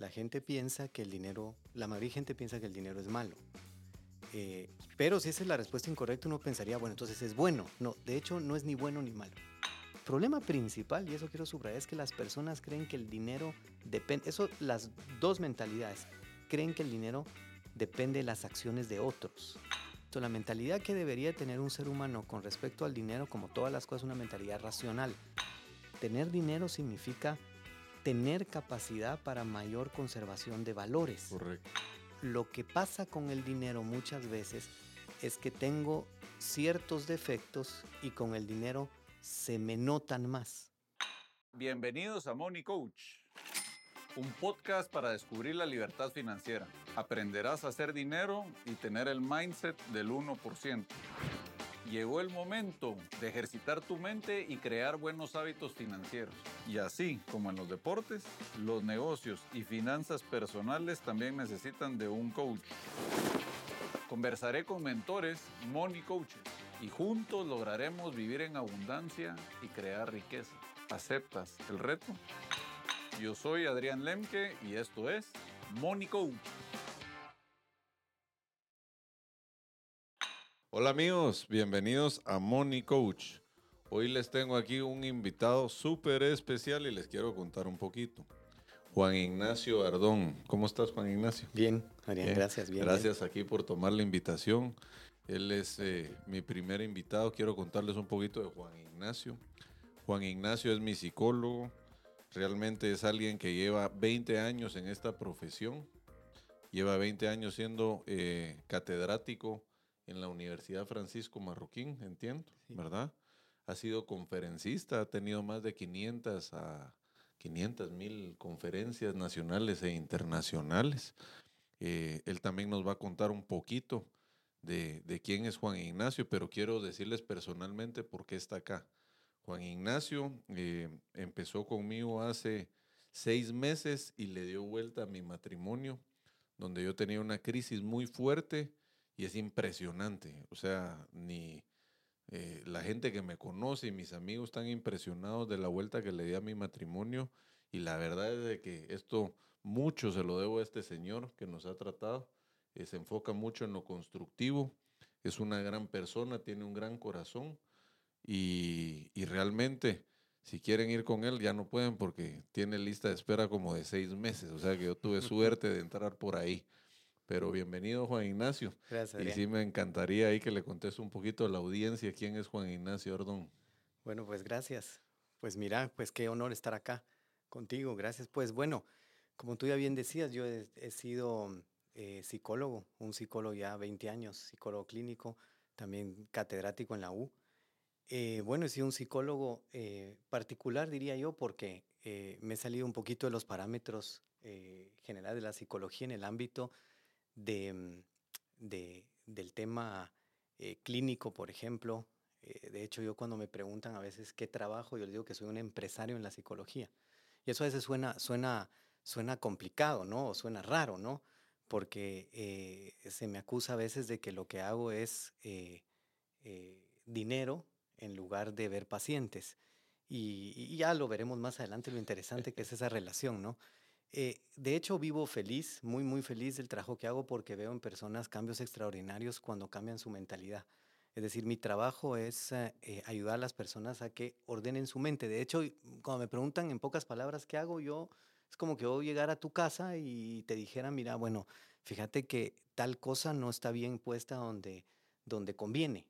la gente piensa que el dinero, la mayoría de gente piensa que el dinero es malo. Eh, pero si esa es la respuesta incorrecta, uno pensaría, bueno, entonces es bueno. No, de hecho no es ni bueno ni malo. El problema principal, y eso quiero subrayar, es que las personas creen que el dinero depende, eso las dos mentalidades, creen que el dinero depende de las acciones de otros. Entonces, la mentalidad que debería tener un ser humano con respecto al dinero, como todas las cosas, es una mentalidad racional. Tener dinero significa tener capacidad para mayor conservación de valores. Correcto. Lo que pasa con el dinero muchas veces es que tengo ciertos defectos y con el dinero se me notan más. Bienvenidos a Money Coach, un podcast para descubrir la libertad financiera. Aprenderás a hacer dinero y tener el mindset del 1%. Llegó el momento de ejercitar tu mente y crear buenos hábitos financieros. Y así como en los deportes, los negocios y finanzas personales también necesitan de un coach. Conversaré con mentores, money coaches, y juntos lograremos vivir en abundancia y crear riqueza. ¿Aceptas el reto? Yo soy Adrián Lemke y esto es Money Coach. Hola amigos, bienvenidos a Money Coach. Hoy les tengo aquí un invitado súper especial y les quiero contar un poquito. Juan Ignacio Ardón. ¿Cómo estás, Juan Ignacio? Bien, gracias. Bien, gracias aquí por tomar la invitación. Él es eh, mi primer invitado. Quiero contarles un poquito de Juan Ignacio. Juan Ignacio es mi psicólogo. Realmente es alguien que lleva 20 años en esta profesión. Lleva 20 años siendo eh, catedrático en la Universidad Francisco Marroquín, entiendo, ¿verdad? Ha sido conferencista, ha tenido más de 500 a 500 mil conferencias nacionales e internacionales. Eh, él también nos va a contar un poquito de, quién es Juan Ignacio, pero quiero decirles personalmente por qué está acá. Juan Ignacio eh, empezó conmigo hace seis meses y le dio vuelta a mi matrimonio, donde yo tenía una crisis muy fuerte y es impresionante. O sea, ni eh, la gente que me conoce y mis amigos están impresionados de la vuelta que le di a mi matrimonio. Y la verdad es de que esto mucho se lo debo a este señor que nos ha tratado. Eh, se enfoca mucho en lo constructivo. Es una gran persona, tiene un gran corazón. Y, y realmente, si quieren ir con él, ya no pueden porque tiene lista de espera como de seis meses. O sea que yo tuve suerte de entrar por ahí. Pero bienvenido Juan Ignacio. Gracias. Y sí me encantaría ahí que le contes un poquito a la audiencia quién es Juan Ignacio Ordón. Bueno, pues gracias. Pues mira, pues qué honor estar acá contigo. Gracias. Pues bueno, como tú ya bien decías, yo he, sido eh, psicólogo, un psicólogo ya 20 años, psicólogo clínico, también catedrático en la U. Eh, bueno, he sido un psicólogo eh, particular, diría yo, porque me he salido un poquito de los parámetros generales de la psicología en el ámbito Mm, de, del tema eh, clínico, por ejemplo. Eh, de hecho, yo cuando me preguntan a veces qué trabajo, yo les digo que soy un empresario en la psicología. Y eso a veces suena, suena, suena complicado, ¿no? O suena raro, ¿no? Porque eh, se me acusa a veces de que lo que hago es dinero en lugar de ver pacientes. Y, y, ya lo veremos más adelante lo interesante que es esa relación, ¿no? Eh, de hecho, vivo feliz, muy, muy feliz del trabajo que hago porque veo en personas cambios extraordinarios cuando cambian su mentalidad. Es decir, mi trabajo es eh, eh, ayudar a las personas a que ordenen su mente. De hecho, cuando me preguntan en pocas palabras qué hago, yo es como que voy a llegar a tu casa y te dijera, mira, bueno, fíjate que tal cosa no está bien puesta donde, donde conviene.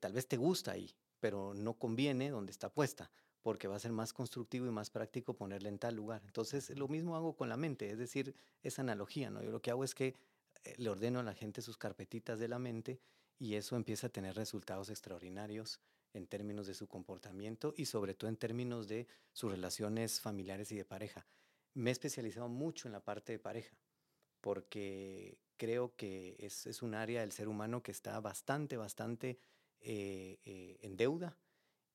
tal vez te gusta ahí, pero no conviene donde está puesta porque va a ser más constructivo y más práctico ponerle en tal lugar. Entonces, lo mismo hago con la mente, es decir, esa analogía, ¿no? Yo lo que hago es que eh, le ordeno a la gente sus carpetitas de la mente y eso empieza a tener resultados extraordinarios en términos de su comportamiento y sobre todo en términos de sus relaciones familiares y de pareja. Me he especializado mucho en la parte de pareja porque creo que es, es un área del ser humano que está bastante, bastante eh, eh, en deuda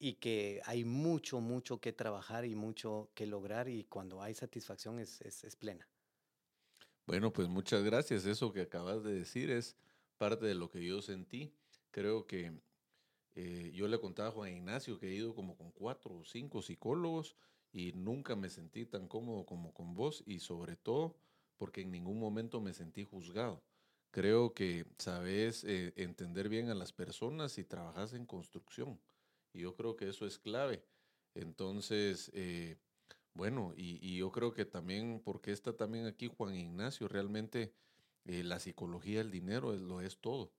y que hay mucho, mucho que trabajar y mucho que lograr y cuando hay satisfacción es, es, plena. Bueno, pues muchas gracias. Eso que acabas de decir es parte de lo que yo sentí. Creo que eh, yo le contaba a Juan Ignacio que he ido como con cuatro o cinco psicólogos y nunca me sentí tan cómodo como con vos y sobre todo porque en ningún momento me sentí juzgado. Creo que sabes eh, entender bien a las personas y trabajas en construcción. Y yo creo que eso es clave. Entonces, eh, bueno, y, yo creo que también, porque está también aquí Juan Ignacio, realmente eh, la psicología del dinero lo es todo.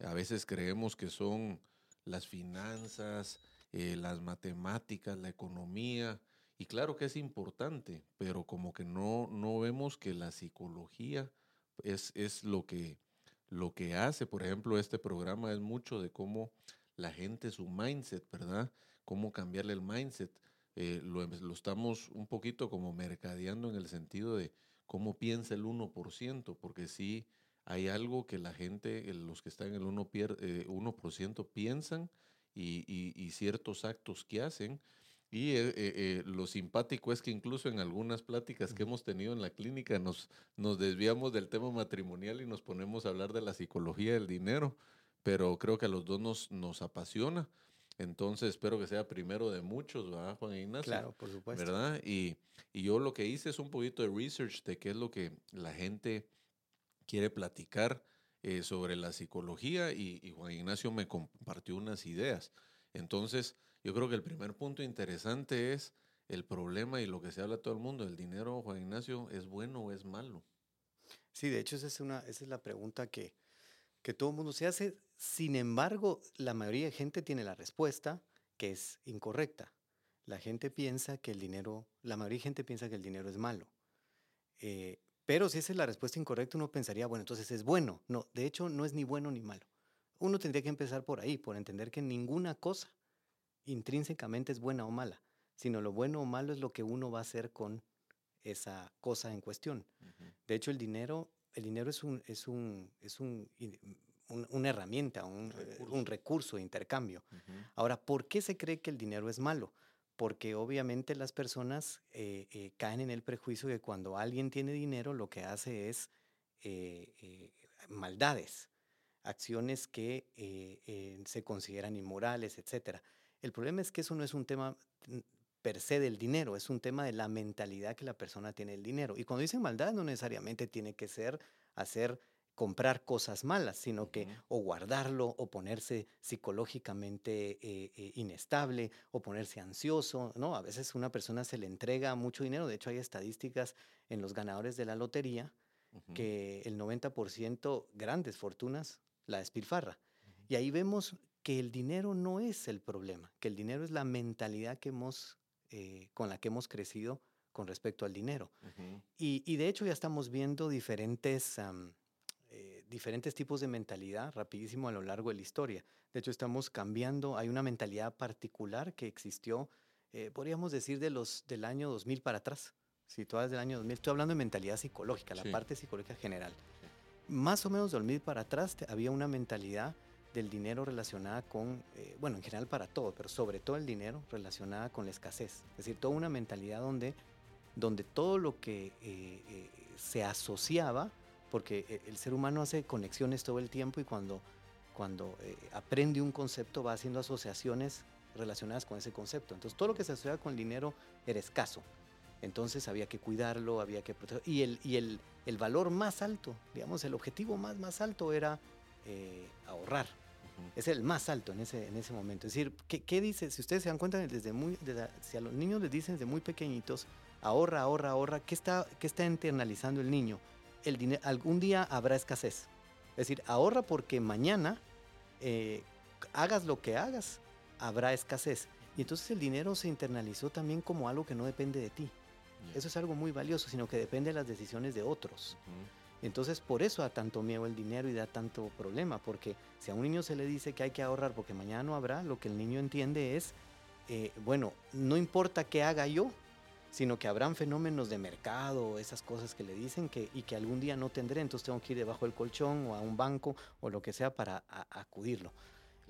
A veces creemos que son las finanzas, las matemáticas, la economía, y claro que es importante, pero como que no, no vemos que la psicología es, es lo, que, lo que hace. Por ejemplo, este programa es mucho de cómo la gente, su mindset, ¿verdad? Cómo cambiarle el mindset. Eh, lo, lo, estamos un poquito como mercadeando en el sentido de cómo piensa el 1%, porque sí hay algo que la gente, los que están en el 1%, eh, 1 piensan y, y, y ciertos actos que hacen y eh, eh, eh, lo simpático es que incluso en algunas pláticas que hemos tenido en la clínica nos, nos desviamos del tema matrimonial y nos ponemos a hablar de la psicología del dinero, pero creo que a los dos nos, nos apasiona. Entonces espero que sea primero de muchos, ¿verdad, Juan Ignacio? Claro, por supuesto. ¿Verdad? Y, y yo lo que hice es un poquito de research de qué es lo que la gente quiere platicar sobre la psicología y, y Juan Ignacio me compartió unas ideas. Entonces, yo creo que el primer punto interesante es el problema y lo que se habla todo el mundo, el dinero, Juan Ignacio, ¿es bueno o es malo? Sí, de hecho esa es, una, esa es la pregunta que, que todo el mundo se hace. Sin embargo, la mayoría de gente tiene la respuesta que es incorrecta. La gente piensa que el dinero, la mayoría de gente piensa que el dinero es malo. Eh, pero si esa es la respuesta incorrecta, uno pensaría, bueno, entonces es bueno. No, de hecho no es ni bueno ni malo. Uno tendría que empezar por ahí, por entender que ninguna cosa intrínsecamente es buena o mala, sino lo bueno o malo es lo que uno va a hacer con esa cosa en cuestión. De hecho, el dinero, el dinero es un, es un, es un, una herramienta, un recurso. un recurso, de intercambio. Ahora, ¿por qué se cree que el dinero es malo? Porque obviamente las personas eh, eh, caen en el prejuicio de que cuando alguien tiene dinero lo que hace es eh, maldades, acciones que se consideran inmorales, etcétera. El problema es que eso no es un tema per se del dinero, es un tema de la mentalidad que la persona tiene del dinero. Y cuando dicen maldad, no necesariamente tiene que ser hacer comprar cosas malas, sino que o guardarlo o ponerse psicológicamente eh, eh, inestable o ponerse ansioso, ¿no? A veces una persona se le entrega mucho dinero, de hecho hay estadísticas en los ganadores de la lotería que el 90% grandes fortunas la despilfarra. Y ahí vemos que el dinero no es el problema, que el dinero es la mentalidad que hemos, eh, con la que hemos crecido con respecto al dinero. y, de hecho ya estamos viendo diferentes, diferentes tipos de mentalidad rapidísimo a lo largo de la historia. De hecho estamos cambiando, hay una mentalidad particular que existió, eh, podríamos decir, de los, del año 2000 para atrás. Situadas del año 2000, estoy hablando de mentalidad psicológica, la parte psicológica general. Más o menos del 2000 para atrás había una mentalidad del dinero relacionada con, eh, bueno, en general para todo, pero sobre todo el dinero relacionada con la escasez. Es decir, toda una mentalidad donde, donde todo lo que eh, eh, se asociaba, porque el ser humano hace conexiones todo el tiempo y cuando, cuando aprende un concepto va haciendo asociaciones relacionadas con ese concepto. Entonces todo lo que se asocia con el dinero era escaso. Entonces había que cuidarlo, había que protegerlo. Y el, y el, el valor más alto, digamos, el objetivo más, más alto era ahorrar. Es el más alto en ese, en ese momento. Es decir, ¿qué, ¿qué, dice? Si ustedes se dan cuenta, desde muy, si a los niños les dicen desde muy pequeñitos, ahorra, ahorra, ahorra, ¿qué está, qué está internalizando el niño? El dinero, algún día habrá escasez. Es decir, ahorra porque mañana, eh, hagas lo que hagas, habrá escasez. Y entonces el dinero se internalizó también como algo que no depende de ti. Eso es algo muy valioso, sino que depende de las decisiones de otros. Entonces por eso da tanto miedo el dinero y da tanto problema, porque si a un niño se le dice que hay que ahorrar porque mañana no habrá, lo que el niño entiende es, eh, bueno, no importa qué haga yo, sino que habrán fenómenos de mercado, esas cosas que le dicen que, y que algún día no tendré, entonces tengo que ir debajo del colchón o a un banco o lo que sea para acudirlo.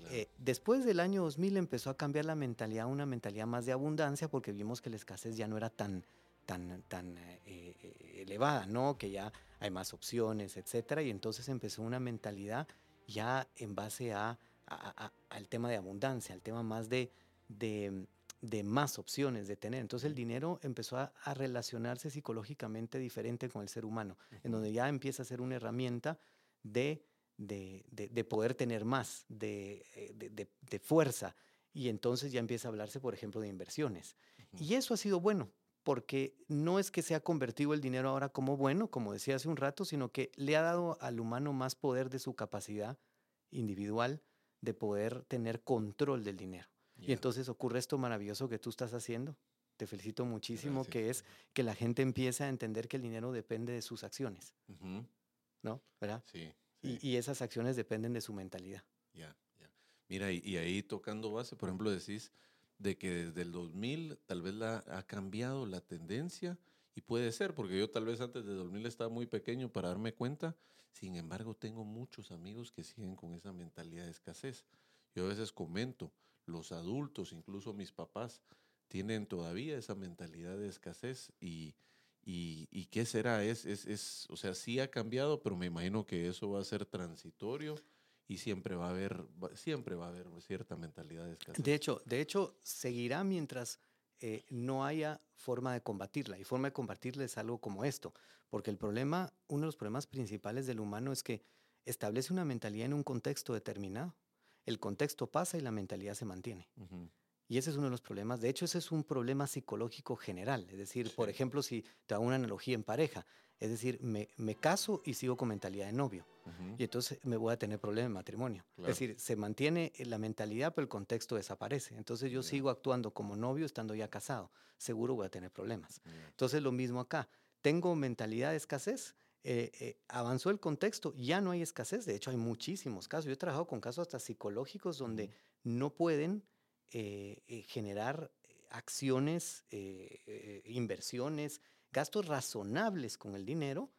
Eh, después del año 2000 empezó a cambiar la mentalidad, una mentalidad más de abundancia, porque vimos que la escasez ya no era tan, tan, tan eh, elevada, ¿no? Que ya hay más opciones, etcétera, y entonces empezó una mentalidad ya en base a, al tema de abundancia, al tema más de, de, de más opciones de tener. Entonces el dinero empezó a, relacionarse psicológicamente diferente con el ser humano, en donde ya empieza a ser una herramienta de, de, poder tener más, eh, de, fuerza. Y entonces ya empieza a hablarse, por ejemplo, de inversiones. Y eso ha sido bueno, porque no es que se ha convertido el dinero ahora como bueno, como decía hace un rato, sino que le ha dado al humano más poder de su capacidad individual de poder tener control del dinero. Y entonces ocurre esto maravilloso que tú estás haciendo. Te felicito muchísimo, que es que la gente empiece a entender que el dinero depende de sus acciones. ¿No? ¿Verdad? Sí. Y, esas acciones dependen de su mentalidad. Ya, ya. Mira, y, ahí tocando base, por ejemplo, decís de que desde el 2000 tal vez la, ha cambiado la tendencia y puede ser, porque yo tal vez antes de 2000 estaba muy pequeño para darme cuenta, sin embargo tengo muchos amigos que siguen con esa mentalidad de escasez. Yo a veces comento, los adultos, incluso mis papás, tienen todavía esa mentalidad de escasez y, y, qué será, es, es, es, o sea, sí ha cambiado, pero me imagino que eso va a ser transitorio y siempre va a haber, siempre va a haber cierta mentalidad de escasez. De hecho, de hecho seguirá mientras eh, no haya forma de combatirla. Y forma de combatirla es algo como esto, porque el problema, uno de los problemas principales del humano es que establece una mentalidad en un contexto determinado el contexto pasa y la mentalidad se mantiene. Y ese es uno de los problemas. De hecho, ese es un problema psicológico general. Es decir, por ejemplo, si te hago una analogía en pareja, es decir, me, caso y sigo con mentalidad de novio. Y entonces me voy a tener problemas en matrimonio. Es decir, se mantiene la mentalidad, pero el contexto desaparece. Entonces yo sigo actuando como novio estando ya casado. Seguro voy a tener problemas. Entonces lo mismo acá. Tengo mentalidad de escasez, eh, eh, avanzó el contexto, ya no hay escasez, de hecho hay muchísimos casos. Yo he trabajado con casos hasta psicológicos donde no pueden eh, generar acciones, inversiones, gastos razonables con el dinero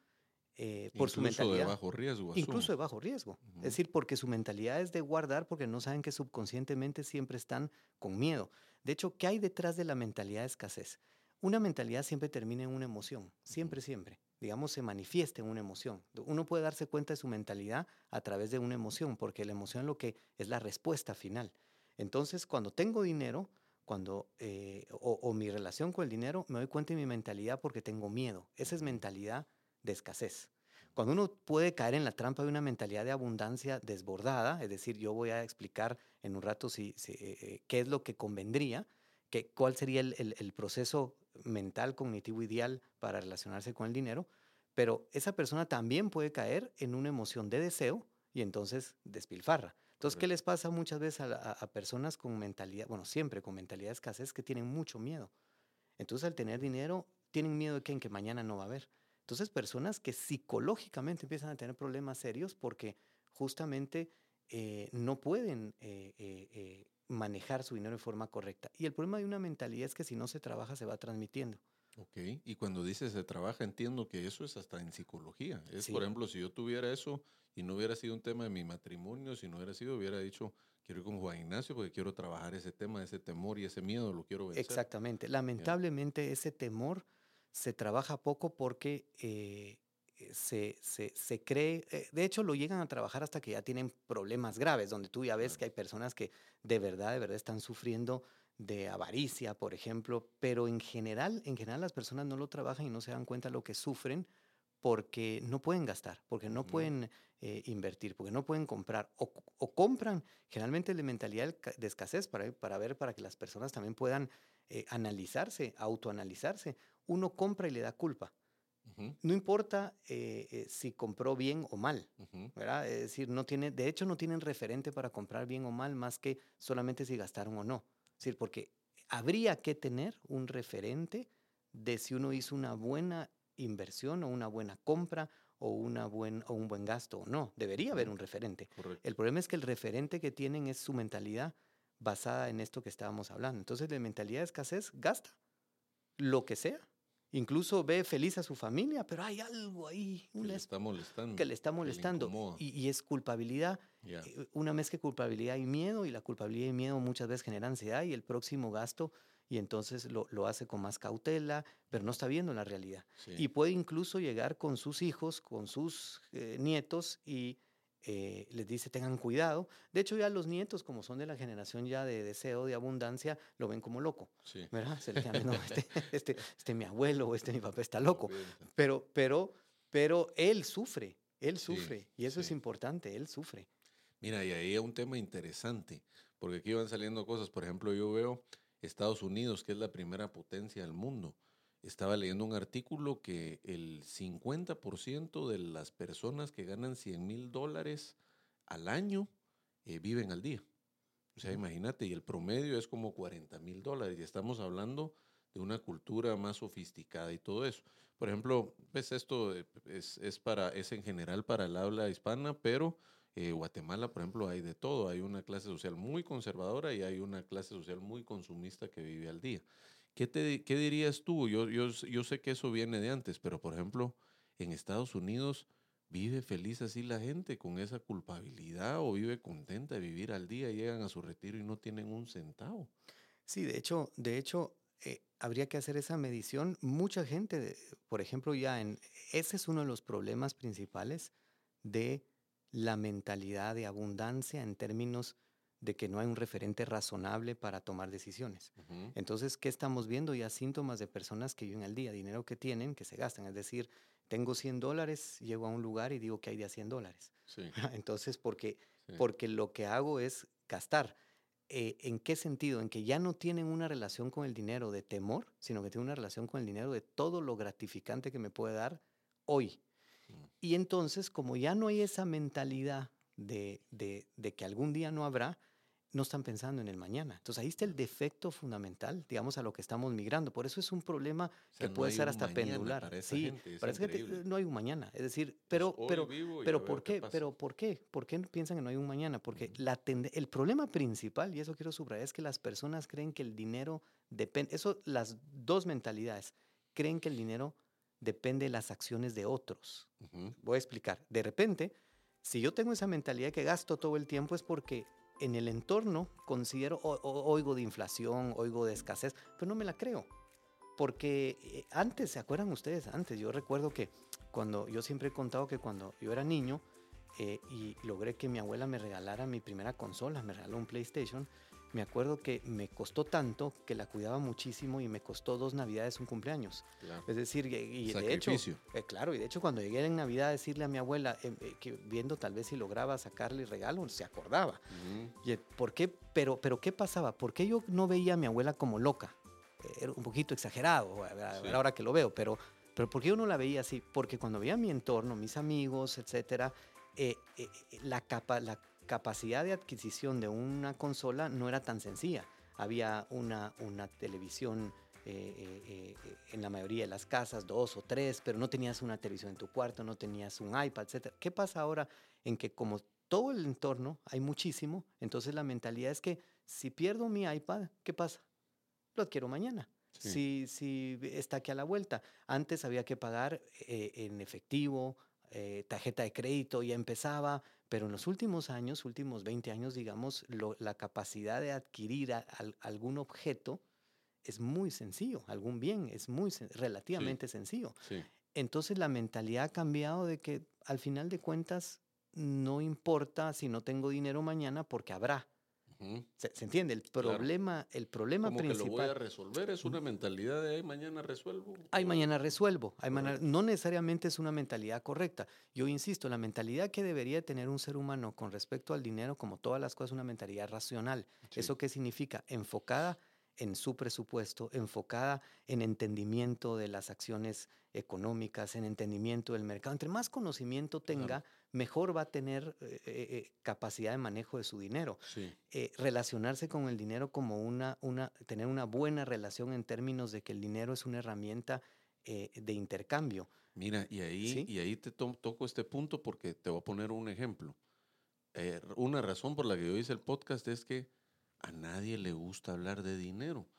por su mentalidad. de bajo riesgo. Incluso de bajo riesgo. Es decir, porque su mentalidad es de guardar porque no saben que subconscientemente siempre están con miedo. De hecho, ¿qué hay detrás de la mentalidad de escasez? Una mentalidad siempre termina en una emoción, siempre, siempre digamos, se manifiesta en una emoción. Uno puede darse cuenta de su mentalidad a través de una emoción, porque la emoción lo que es la respuesta final. Entonces, cuando tengo dinero, cuando, eh, o, mi relación con el dinero, me doy cuenta de mi mentalidad porque tengo miedo. Esa es mentalidad de escasez. Cuando uno puede caer en la trampa de una mentalidad de abundancia desbordada, es decir, yo voy a explicar en un rato si, eh, eh, qué es lo que convendría, que, cuál sería el, el proceso mental, cognitivo ideal para relacionarse con el dinero, pero esa persona también puede caer en una emoción de deseo y entonces despilfarra. Entonces, ¿qué les pasa muchas veces a, personas con mentalidad, bueno, siempre con mentalidad de escasez, que tienen mucho miedo? Entonces, al tener dinero, tienen miedo de que, en que mañana no va a haber. Entonces, personas que psicológicamente empiezan a tener problemas serios porque justamente eh, no pueden eh, eh, manejar su dinero de forma correcta. Y el problema de una mentalidad es que si no se trabaja, se va transmitiendo. Ok, y cuando dices se trabaja, entiendo que eso es hasta en psicología. Es, por ejemplo, si yo tuviera eso y no hubiera sido un tema de mi matrimonio, si no hubiera sido, hubiera dicho, quiero ir con Juan Ignacio porque quiero trabajar ese tema, ese temor y ese miedo, lo quiero vencer. Exactamente. Lamentablemente ese temor se trabaja poco porque eh, se, se, se, cree, eh, de hecho lo llegan a trabajar hasta que ya tienen problemas graves, donde tú ya ves que hay personas que de verdad, de verdad están sufriendo de avaricia, por ejemplo, pero en general, en general las personas no lo trabajan y no se dan cuenta de lo que sufren porque no pueden gastar, porque no pueden eh, invertir, porque no pueden comprar o, compran generalmente de mentalidad de escasez para, para ver, para que las personas también puedan eh, analizarse, autoanalizarse. Uno compra y le da culpa. No importa eh, si compró bien o mal, ¿verdad? Es decir, no tiene, de hecho no tienen referente para comprar bien o mal más que solamente si gastaron o no. Es decir, porque habría que tener un referente de si uno hizo una buena inversión o una buena compra o, una buen, o un buen gasto o no. Debería haber un referente. El problema es que el referente que tienen es su mentalidad basada en esto que estábamos hablando. Entonces, de mentalidad de escasez, gasta lo que sea incluso ve feliz a su familia, pero hay algo ahí que le está molestando. Que le está molestando. y, es culpabilidad. Eh, una vez que culpabilidad y miedo, y la culpabilidad y miedo muchas veces genera ansiedad y el próximo gasto, y entonces lo, lo hace con más cautela, pero no está viendo la realidad. Y puede incluso llegar con sus hijos, con sus eh, nietos, y eh, les dice tengan cuidado. De hecho, ya los nietos, como son de la generación ya de deseo, de abundancia, lo ven como loco. Sí. ¿Verdad? Se le llama, no, este, este, este mi abuelo o este mi papá está loco. Pero, pero, pero él sufre, él Sí, sufre. Y eso es importante, él sufre. Mira, y ahí hay un tema interesante, porque aquí van saliendo cosas. Por ejemplo, yo veo Estados Unidos, que es la primera potencia del mundo. Estaba leyendo un artículo que el 50% de las personas que ganan 100 mil dólares al año eh, viven al día. O sea, imagínate, y el promedio es como 40 mil dólares. Y estamos hablando de una cultura más sofisticada y todo eso. Por ejemplo, pues esto es, es para, es en general para el habla hispana, pero eh, Guatemala, por ejemplo, hay de todo. Hay una clase social muy conservadora y hay una clase social muy consumista que vive al día. ¿Qué, te, qué dirías tú? Yo, yo, yo sé que eso viene de antes, pero por ejemplo, en Estados Unidos vive feliz así la gente con esa culpabilidad o vive contenta de vivir al día, llegan a su retiro y no tienen un centavo. Sí, de hecho, de hecho, eh, habría que hacer esa medición. Mucha gente, por ejemplo, ya en ese es uno de los problemas principales de la mentalidad de abundancia en términos de que no hay un referente razonable para tomar decisiones. Entonces, ¿qué estamos viendo? Ya síntomas de personas que viven al día, dinero que tienen, que se gastan. Es decir, tengo 100 dólares, llego a un lugar y digo que hay de a 100 dólares. Sí, Entonces, porque, sí. porque lo que hago es gastar. Eh, ¿En qué sentido? En que ya no tienen una relación con el dinero de temor, sino que tienen una relación con el dinero de todo lo gratificante que me puede dar hoy. Mm. Y entonces, como ya no hay esa mentalidad de, de- de que algún día no habrá, no están pensando en el mañana. Entonces ahí está el defecto fundamental, digamos, a lo que estamos migrando. Por eso es un problema O sea, que no puede ser hasta pendular. para esa sí, gente, para esa gente, no hay un mañana. Es decir, pero, hoy pero, pero ver ¿por qué qué? Pero ¿por qué? ¿Por qué piensan que no hay un mañana? Porque Ujú. la tende- el problema principal, y eso quiero subrayar, es que las personas creen que el dinero depende, eso, las dos mentalidades, creen que el dinero depende de las acciones de otros. Ujú, Voy a explicar. De repente, si yo tengo esa mentalidad que gasto todo el tiempo es porque en el entorno considero, o- o- oigo de inflación, oigo de escasez, pero no me la creo. Porque eh, antes, ¿se acuerdan ustedes? Antes, yo recuerdo que cuando, yo siempre he contado que cuando yo era niño eh, y logré que mi abuela me regalara mi primera consola, me regaló un PlayStation, me acuerdo que me costó tanto que la cuidaba muchísimo y me costó dos navidades un cumpleaños. claro. Es decir, y, y de hecho, eh, claro, y de hecho cuando llegué en Navidad a decirle a mi abuela, eh, eh, que viendo tal vez si lograba sacarle regalo, se acordaba. Ujú, Y, eh, ¿por qué? Pero, pero ¿qué pasaba? ¿Por qué yo no veía a mi abuela como loca? Eh, Era un poquito exagerado a- Sí. ahora que lo veo, pero, pero ¿por qué yo no la veía así? Porque cuando veía mi entorno, mis amigos, etcétera, eh, la, capa, la capacidad de adquisición de una consola no era tan sencilla. Había una, una televisión eh, eh, eh, en la mayoría de las casas, dos o tres, pero no tenías una televisión en tu cuarto, no tenías un iPad, etc. ¿Qué pasa ahora en que como todo el entorno hay muchísimo, entonces la mentalidad es que si pierdo mi iPad, ¿qué pasa? Lo adquiero mañana. Sí. Si, si está aquí a la vuelta. Antes había que pagar eh, en efectivo, eh, tarjeta de crédito, ya empezaba, pero en los últimos años, últimos 20 años, digamos, lo- la capacidad de adquirir a- algún objeto es muy sencillo, algún bien es muy relativamente sencillo. Sí, Entonces la mentalidad ha cambiado de que al final de cuentas no importa si no tengo dinero mañana porque habrá. ¿Se, se entiende? El Claro. problema, el problema Como que lo voy a principal. resolver, es una mentalidad de "Ay, mañana resuelvo. Ay, o- mañana resuelvo. Ay, mañana- no necesariamente es una mentalidad correcta. Yo insisto, la mentalidad que debería tener un ser humano con respecto al dinero, como todas las cosas, es una mentalidad racional. Sí, ¿Eso qué significa? Enfocada en su presupuesto, enfocada en entendimiento de las acciones económicas, en entendimiento del mercado. Entre más conocimiento tenga, mejor va a tener eh, eh, eh, capacidad de manejo de su dinero. sí, eh, relacionarse con el dinero como una, una, tener una buena relación en términos de que el dinero es una herramienta de intercambio. Mira, y ahí, ¿Sí? y ahí te to- toco este punto porque te voy a poner un ejemplo. Una razón por la que yo hice el podcast es que a nadie le gusta hablar de dinero.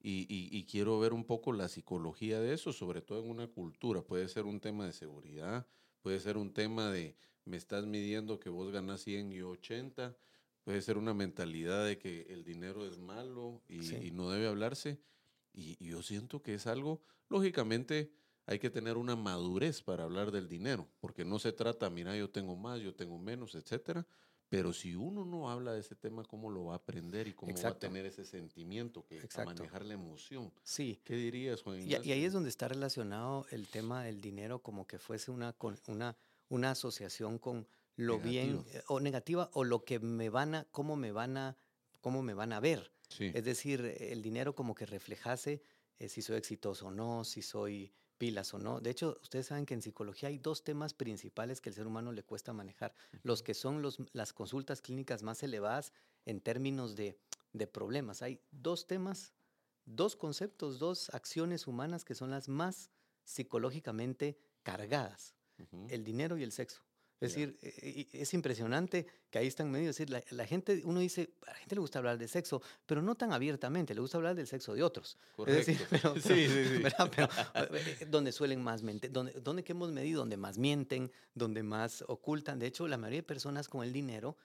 Y, y- y quiero ver un poco la psicología de eso, sobre todo en una cultura. Puede ser un tema de seguridad, puede ser un tema de me estás midiendo que vos ganas 100 y yo 80, puede ser una mentalidad de que el dinero es malo y, Sí. y no debe hablarse. Y, y yo siento que es algo, lógicamente, hay que tener una madurez para hablar del dinero, porque no se trata, mira, yo tengo más, yo tengo menos, etcétera, pero si uno no habla de ese tema, ¿cómo lo va a aprender y cómo va a tener ese sentimiento que a manejar la emoción? Sí. ¿Qué dirías, Juan y, y, ahí es donde está relacionado el tema del dinero como que fuese una, una, una asociación con lo bien eh, o negativa o lo que me van a, cómo me van a, cómo me van a ver. Es decir, el dinero como que reflejase eh, si soy exitoso o no, si soy pilas o no. De hecho, ustedes saben que en psicología hay dos temas principales que al ser humano le cuesta manejar. Los que son los, las consultas clínicas más elevadas en términos de, de problemas. Hay dos temas, dos conceptos, dos acciones humanas que son las más psicológicamente cargadas. El dinero y el sexo. Es decir, e, e, es impresionante que ahí están medio. Es decir, la, gente, uno dice, a la gente le gusta hablar de sexo, pero no tan abiertamente, le gusta hablar del sexo de otros. Correcto. Es decir, pero, sí, sí, sí. Pero, eh, eh, donde suelen más mentir, donde, donde que hemos medido, donde más mienten, donde más ocultan. De hecho, la mayoría de personas con el dinero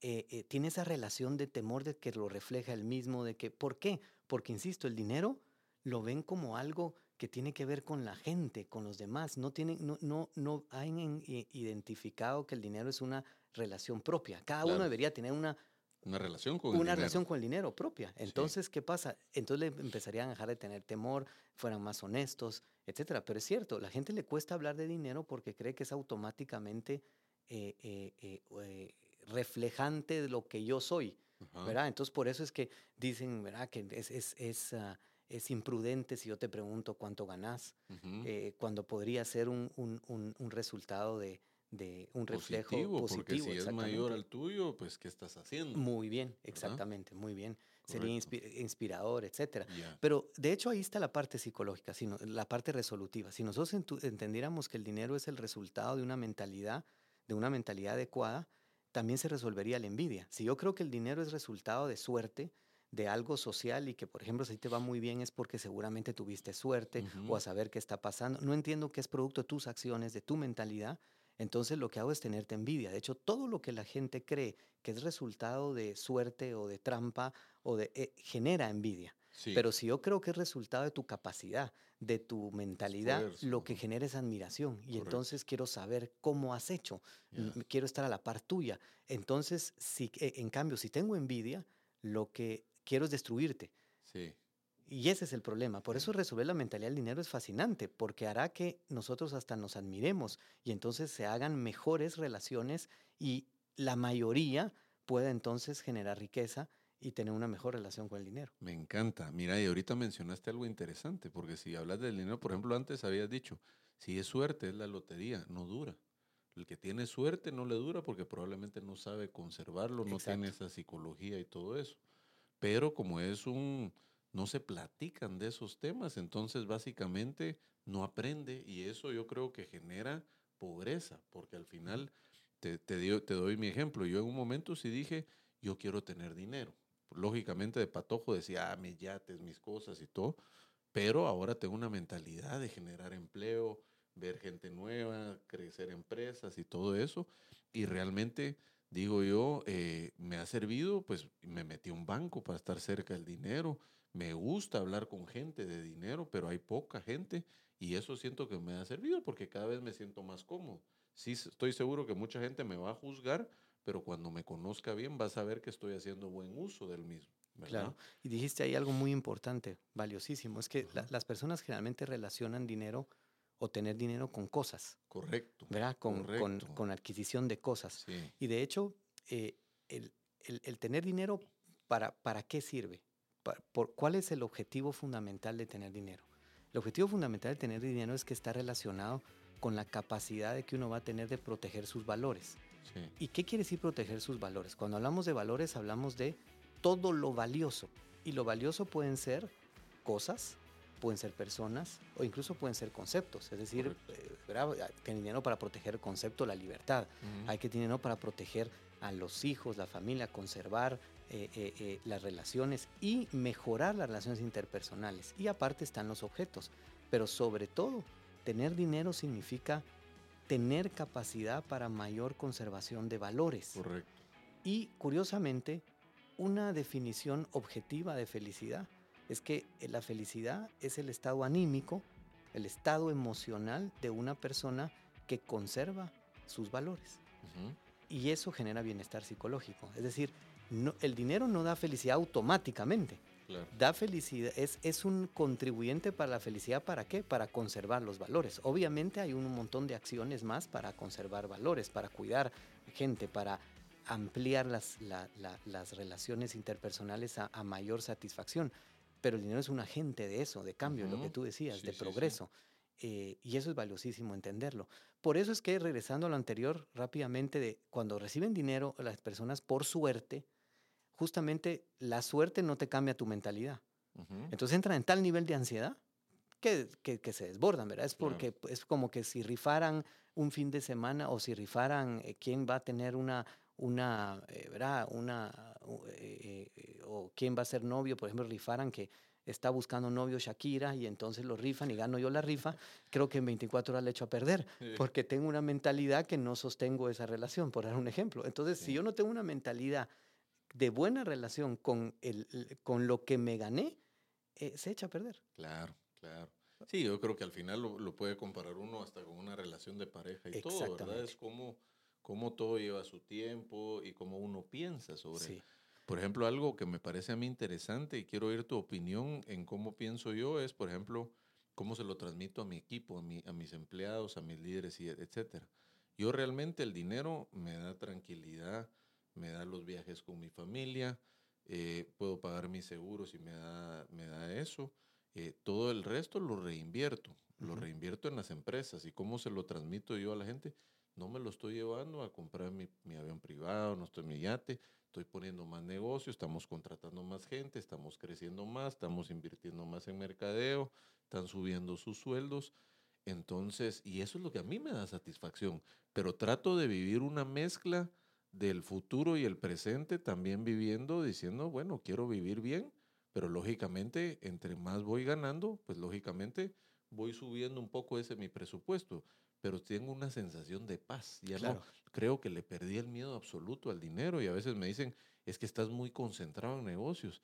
eh, tiene esa relación de temor de que lo refleja el mismo, de que, ¿por qué? Porque, insisto, el dinero lo ven como algo que tiene que ver con la gente, con los demás. No, tienen, no, no, no han identificado que el dinero es una relación propia. Cada uno debería tener una, una relación con el dinero. relación con el dinero propia. Entonces, ¿qué pasa? Entonces empezarían a dejar de tener temor, fueran más honestos, etcétera. Pero es cierto, la gente le cuesta hablar de dinero porque cree que es automáticamente eh, eh, eh, reflejante de lo que yo soy. ¿verdad? Entonces, por eso es que dicen, ¿verdad? Que es, es, es ah, es imprudente si yo te pregunto cuánto ganás, eh, cuando podría ser un, un, un, resultado de, de, un reflejo positivo. Porque si es mayor al tuyo, pues ¿qué estás haciendo? Muy bien, exactamente, muy bien. Sería inspirador, etcétera. Pero de hecho ahí está la parte psicológica, sino, la parte resolutiva. Si nosotros entendiéramos que el dinero es el resultado de una mentalidad, de una mentalidad adecuada, también se resolvería la envidia. Si yo creo que el dinero es resultado de suerte, de algo social y que, por ejemplo, si te va muy bien es porque seguramente tuviste suerte o a saber qué está pasando. No entiendo que es producto de tus acciones, de tu mentalidad. Entonces lo que hago es tenerte envidia. De hecho, todo lo que la gente cree que es resultado de suerte o de trampa o de eh, genera envidia. Pero si yo creo que es resultado de tu capacidad, de tu mentalidad, lo que genera es admiración. Y entonces quiero saber cómo has hecho. Quiero estar a la par tuya. Entonces, si, eh, en cambio, si tengo envidia, lo que quiero es destruirte. Sí. Y ese es el problema. Por eso resolver la mentalidad del dinero es fascinante, porque hará que nosotros hasta nos admiremos y entonces se hagan mejores relaciones y la mayoría pueda entonces generar riqueza y tener una mejor relación con el dinero. Me encanta. Mira, y ahorita mencionaste algo interesante, porque si hablas del dinero, por ejemplo, antes habías dicho, si es suerte, es la lotería, no dura. El que tiene suerte no le dura porque probablemente no sabe conservarlo, no tiene esa psicología y todo eso pero como es un, no se platican de esos temas, entonces básicamente no aprende y eso yo creo que genera pobreza, porque al final, te, te, doy mi ejemplo, yo en un momento sí dije, yo quiero tener dinero. Lógicamente de patojo decía, ah, mis yates, mis cosas y todo, pero ahora tengo una mentalidad de generar empleo, ver gente nueva, crecer empresas y todo eso, y realmente digo yo, eh, me ha servido, pues me metí a un banco para estar cerca del dinero. Me gusta hablar con gente de dinero, pero hay poca gente y eso siento que me ha servido porque cada vez me siento más cómodo. Sí, estoy seguro que mucha gente me va a juzgar, pero cuando me conozca bien vas a ver que estoy haciendo buen uso del mismo. Claro, y dijiste ahí algo muy importante, valiosísimo, es que las personas generalmente relacionan dinero o tener dinero con cosas. Correcto. ¿Verdad? Con, Con, con adquisición de cosas. Y de hecho, eh, el, el, el, tener dinero, ¿para, para qué sirve? por, ¿Cuál es el objetivo fundamental de tener dinero? El objetivo fundamental de tener dinero es que está relacionado con la capacidad de que uno va a tener de proteger sus valores. Sí. ¿Y qué quiere decir proteger sus valores? Cuando hablamos de valores hablamos de todo lo valioso. Y lo valioso pueden ser cosas, pueden ser personas o incluso pueden ser conceptos. Es decir, eh, que dinero para proteger el concepto, la libertad. Hay que tener dinero para proteger a los hijos, la familia, conservar eh, eh, las relaciones y mejorar las relaciones interpersonales. Y aparte están los objetos. Pero sobre todo, tener dinero significa tener capacidad para mayor conservación de valores. Correcto. Y curiosamente, una definición objetiva de felicidad es que eh, la felicidad es el estado anímico el estado emocional de una persona que conserva sus valores. Y eso genera bienestar psicológico. Es decir, no, el dinero no da felicidad automáticamente. Da felicidad, es, es un contribuyente para la felicidad, ¿para qué? Para conservar los valores. Obviamente hay un montón de acciones más para conservar valores, para cuidar gente, para ampliar las, las relaciones interpersonales a, mayor satisfacción. Pero el dinero es un agente de eso, de cambio, lo que tú decías, de progreso. Eh, y eso es valiosísimo entenderlo. Por eso es que, regresando a lo anterior rápidamente, de cuando reciben dinero las personas por suerte, justamente la suerte no te cambia tu mentalidad. Entonces entran en tal nivel de ansiedad que, que, se desbordan, ¿verdad? Es porque es como que si rifaran un fin de semana o si rifaran eh, quién va a tener una, una eh, ¿verdad? Una, o quién va a ser novio, por ejemplo, rifaran que está buscando novio Shakira y entonces lo rifan y gano yo la rifa, creo que en 24 horas le echo a perder, porque tengo una mentalidad que no sostengo esa relación, por dar un ejemplo. Entonces, si yo no tengo una mentalidad de buena relación con, el, con lo que me gané, eh, se echa a perder. Claro, claro. Sí, yo creo que al final lo, puede comparar uno hasta con una relación de pareja y todo, ¿verdad? Es como, como todo lleva su tiempo y cómo uno piensa sobre sí. Por ejemplo, algo que me parece a mí interesante y quiero oír tu opinión en cómo pienso yo es, por ejemplo, cómo se lo transmito a mi equipo, a, mi, a mis empleados, a mis líderes, y etcétera. Yo realmente el dinero me da tranquilidad, me da los viajes con mi familia, eh, puedo pagar mis seguros y me da, me da eso. Eh, todo el resto lo reinvierto, lo reinvierto en las empresas. ¿Y cómo se lo transmito yo a la gente? No me lo estoy llevando a comprar mi, avión privado, no estoy en mi yate, estoy poniendo más negocio, estamos contratando más gente, estamos creciendo más, estamos invirtiendo más en mercadeo, están subiendo sus sueldos. Entonces, y eso es lo que a mí me da satisfacción, pero trato de vivir una mezcla del futuro y el presente, también viviendo, diciendo, bueno, quiero vivir bien, pero lógicamente, entre más voy ganando, pues lógicamente voy subiendo un poco ese mi presupuesto pero tengo una sensación de paz. Ya no creo que le perdí el miedo absoluto al dinero y a veces me dicen, es que estás muy concentrado en negocios.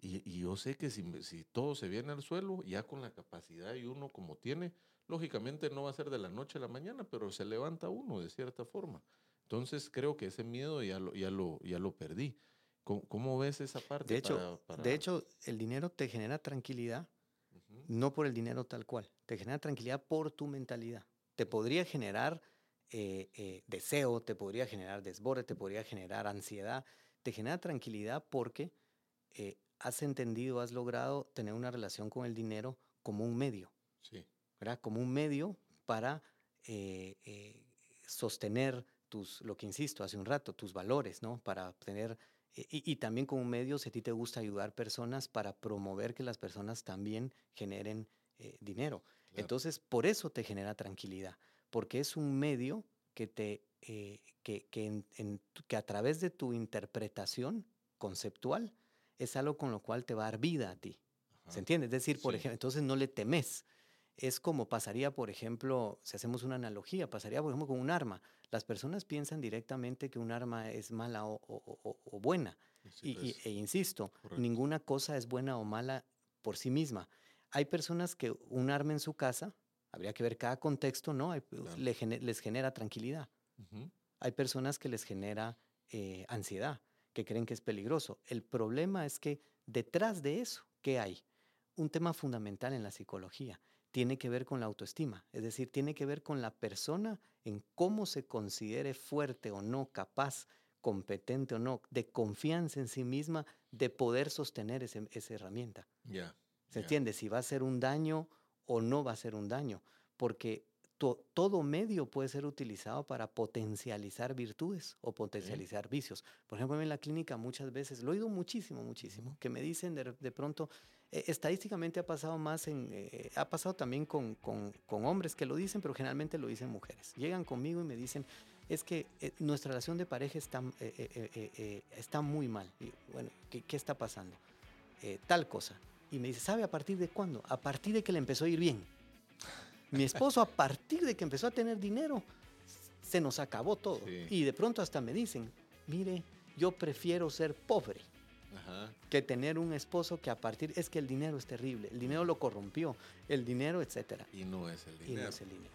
Y, yo sé que si, si, todo se viene al suelo, ya con la capacidad y uno como tiene, lógicamente no va a ser de la noche a la mañana, pero se levanta uno de cierta forma. Entonces creo que ese miedo ya lo, ya lo, ya lo perdí. ¿Cómo, ves esa parte? De hecho, de hecho, el dinero te genera tranquilidad, no por el dinero tal cual, te genera tranquilidad por tu mentalidad te podría generar eh, eh, deseo, te podría generar desborde, te podría generar ansiedad, te genera tranquilidad porque eh, has entendido, has logrado tener una relación con el dinero como un medio, sí. ¿verdad? Como un medio para sostener tus, lo que insisto hace un rato, tus valores, ¿no? Para obtener, y, y, también como un medio, si a ti te gusta ayudar personas, para promover que las personas también generen dinero. Entonces, por eso te genera tranquilidad, porque es un medio que, te, eh, que, que, que a través de tu interpretación conceptual es algo con lo cual te va a dar vida a ti. ¿Se entiende? Es decir, por ejemplo, entonces no le temes. Es como pasaría, por ejemplo, si hacemos una analogía, pasaría, por ejemplo, con un arma. Las personas piensan directamente que un arma es mala o, o, buena. y, e insisto, ninguna cosa es buena o mala por sí misma. Hay personas que un arma en su casa, habría que ver cada contexto, ¿no? les genera tranquilidad. Hay personas que les genera eh, ansiedad, que creen que es peligroso. El problema es que detrás de eso, ¿qué hay? Un tema fundamental en la psicología. Tiene que ver con la autoestima, es decir, tiene que ver con la persona en cómo se considere fuerte o no, capaz, competente o no, de confianza en sí misma, de poder sostener esa herramienta. Ya. ¿Se entiende? Si va a ser un daño o no va a ser un daño, porque todo medio puede ser utilizado para potencializar virtudes o potencializar vicios. Por ejemplo, en la clínica muchas veces, lo he oído muchísimo, muchísimo, que me dicen de, pronto, eh, estadísticamente ha pasado más en, eh, ha pasado también con, con, con, hombres que lo dicen, pero generalmente lo dicen mujeres. Llegan conmigo y me dicen, es que eh, nuestra relación de pareja está, está muy mal. Y, bueno, ¿qué, ¿qué, está pasando? tal cosa y me dice, ¿sabe a partir de cuándo? A partir de que le empezó a ir bien. Mi esposo, a partir de que empezó a tener dinero, se nos acabó todo. Y de pronto hasta me dicen, mire, yo prefiero ser pobre que tener un esposo que a partir es que el dinero es terrible, el dinero lo corrompió, el dinero, etcétera. Y no es el dinero. Y no es el dinero.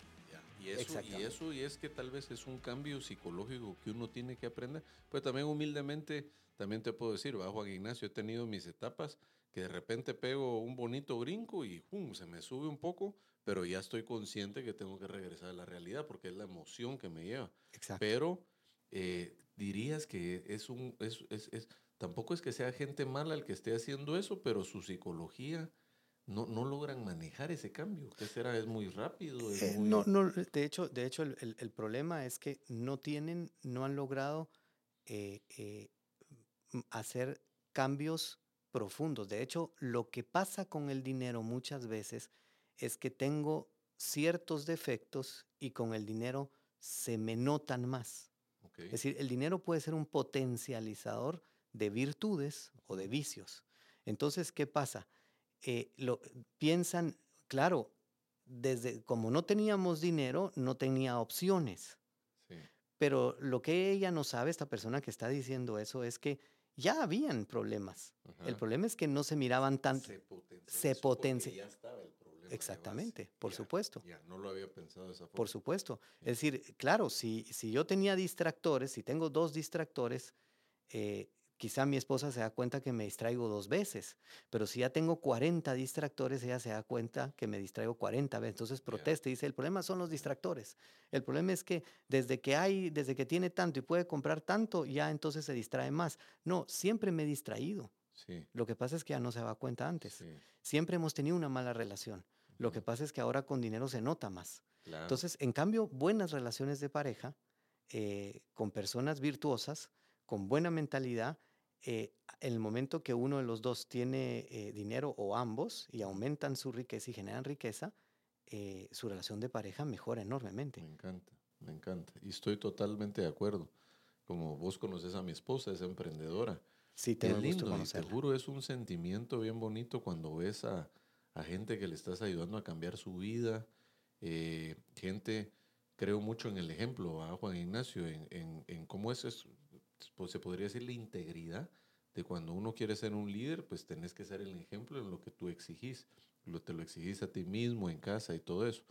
Y eso, y eso, y es que tal vez es un cambio psicológico que uno tiene que aprender. Pues también humildemente, también te puedo decir, bajo Juan Ignacio, he tenido mis etapas que de repente pego un bonito brinco y se me sube un poco, pero ya estoy consciente que tengo que regresar a la realidad porque es la emoción que me lleva. Exacto. Pero eh, dirías que es un, es, es, es, tampoco es que sea gente mala el que esté haciendo eso, pero su psicología no, no logran manejar ese cambio. ¿Qué será? ¿Es muy rápido? Eh, no, no, de hecho, de hecho el, el, el, problema es que no tienen, no han logrado eh, hacer cambios profundos. De hecho, lo que pasa con el dinero muchas veces es que tengo ciertos defectos y con el dinero se me notan más. Okay. Es decir, el dinero puede ser un potencializador de virtudes o de vicios. Entonces, ¿qué pasa? Eh, lo, piensan, claro, desde como no teníamos dinero, no tenía opciones. Sí. Pero lo que ella no sabe, esta persona que está diciendo eso, es que ya habían problemas. Ajá. El problema es que no se miraban tanto. Se potencia. Se potencia. Ya estaba el problema. Exactamente, por ya, supuesto. Ya, no lo había pensado de esa forma. Por supuesto. Es decir, claro, si, si yo tenía distractores, si tengo dos distractores, eh, quizá mi esposa se da cuenta que me distraigo dos veces, pero si ya tengo 40 distractores, ella se da cuenta que me distraigo 40 veces. Entonces protesta y dice, el problema son los distractores. El problema es que desde que hay, desde que tiene tanto y puede comprar tanto, ya entonces se distrae más. No, siempre me he distraído. Sí. Lo que pasa es que ya no se da cuenta antes. Sí. Siempre hemos tenido una mala relación. Lo que pasa es que ahora con dinero se nota más. Claro. Entonces, en cambio, buenas relaciones de pareja eh, con personas virtuosas, con buena mentalidad, eh, el momento que uno de los dos tiene eh, dinero o ambos y aumentan su riqueza y generan riqueza, eh, su relación de pareja mejora enormemente. Me encanta, me encanta. Y estoy totalmente de acuerdo. Como vos conoces a mi esposa, es emprendedora. Sí, el lindo, gusto y te juro, es un sentimiento bien bonito cuando ves a, a gente que le estás ayudando a cambiar su vida. eh, gente, creo mucho en el ejemplo, a Juan Ignacio, en, en, en cómo es, es, pues se podría decir la integridad de cuando uno quiere ser un líder, pues tenés que ser el ejemplo en lo que tú exigís. Lo, te lo exigís a ti mismo, en casa y todo eso.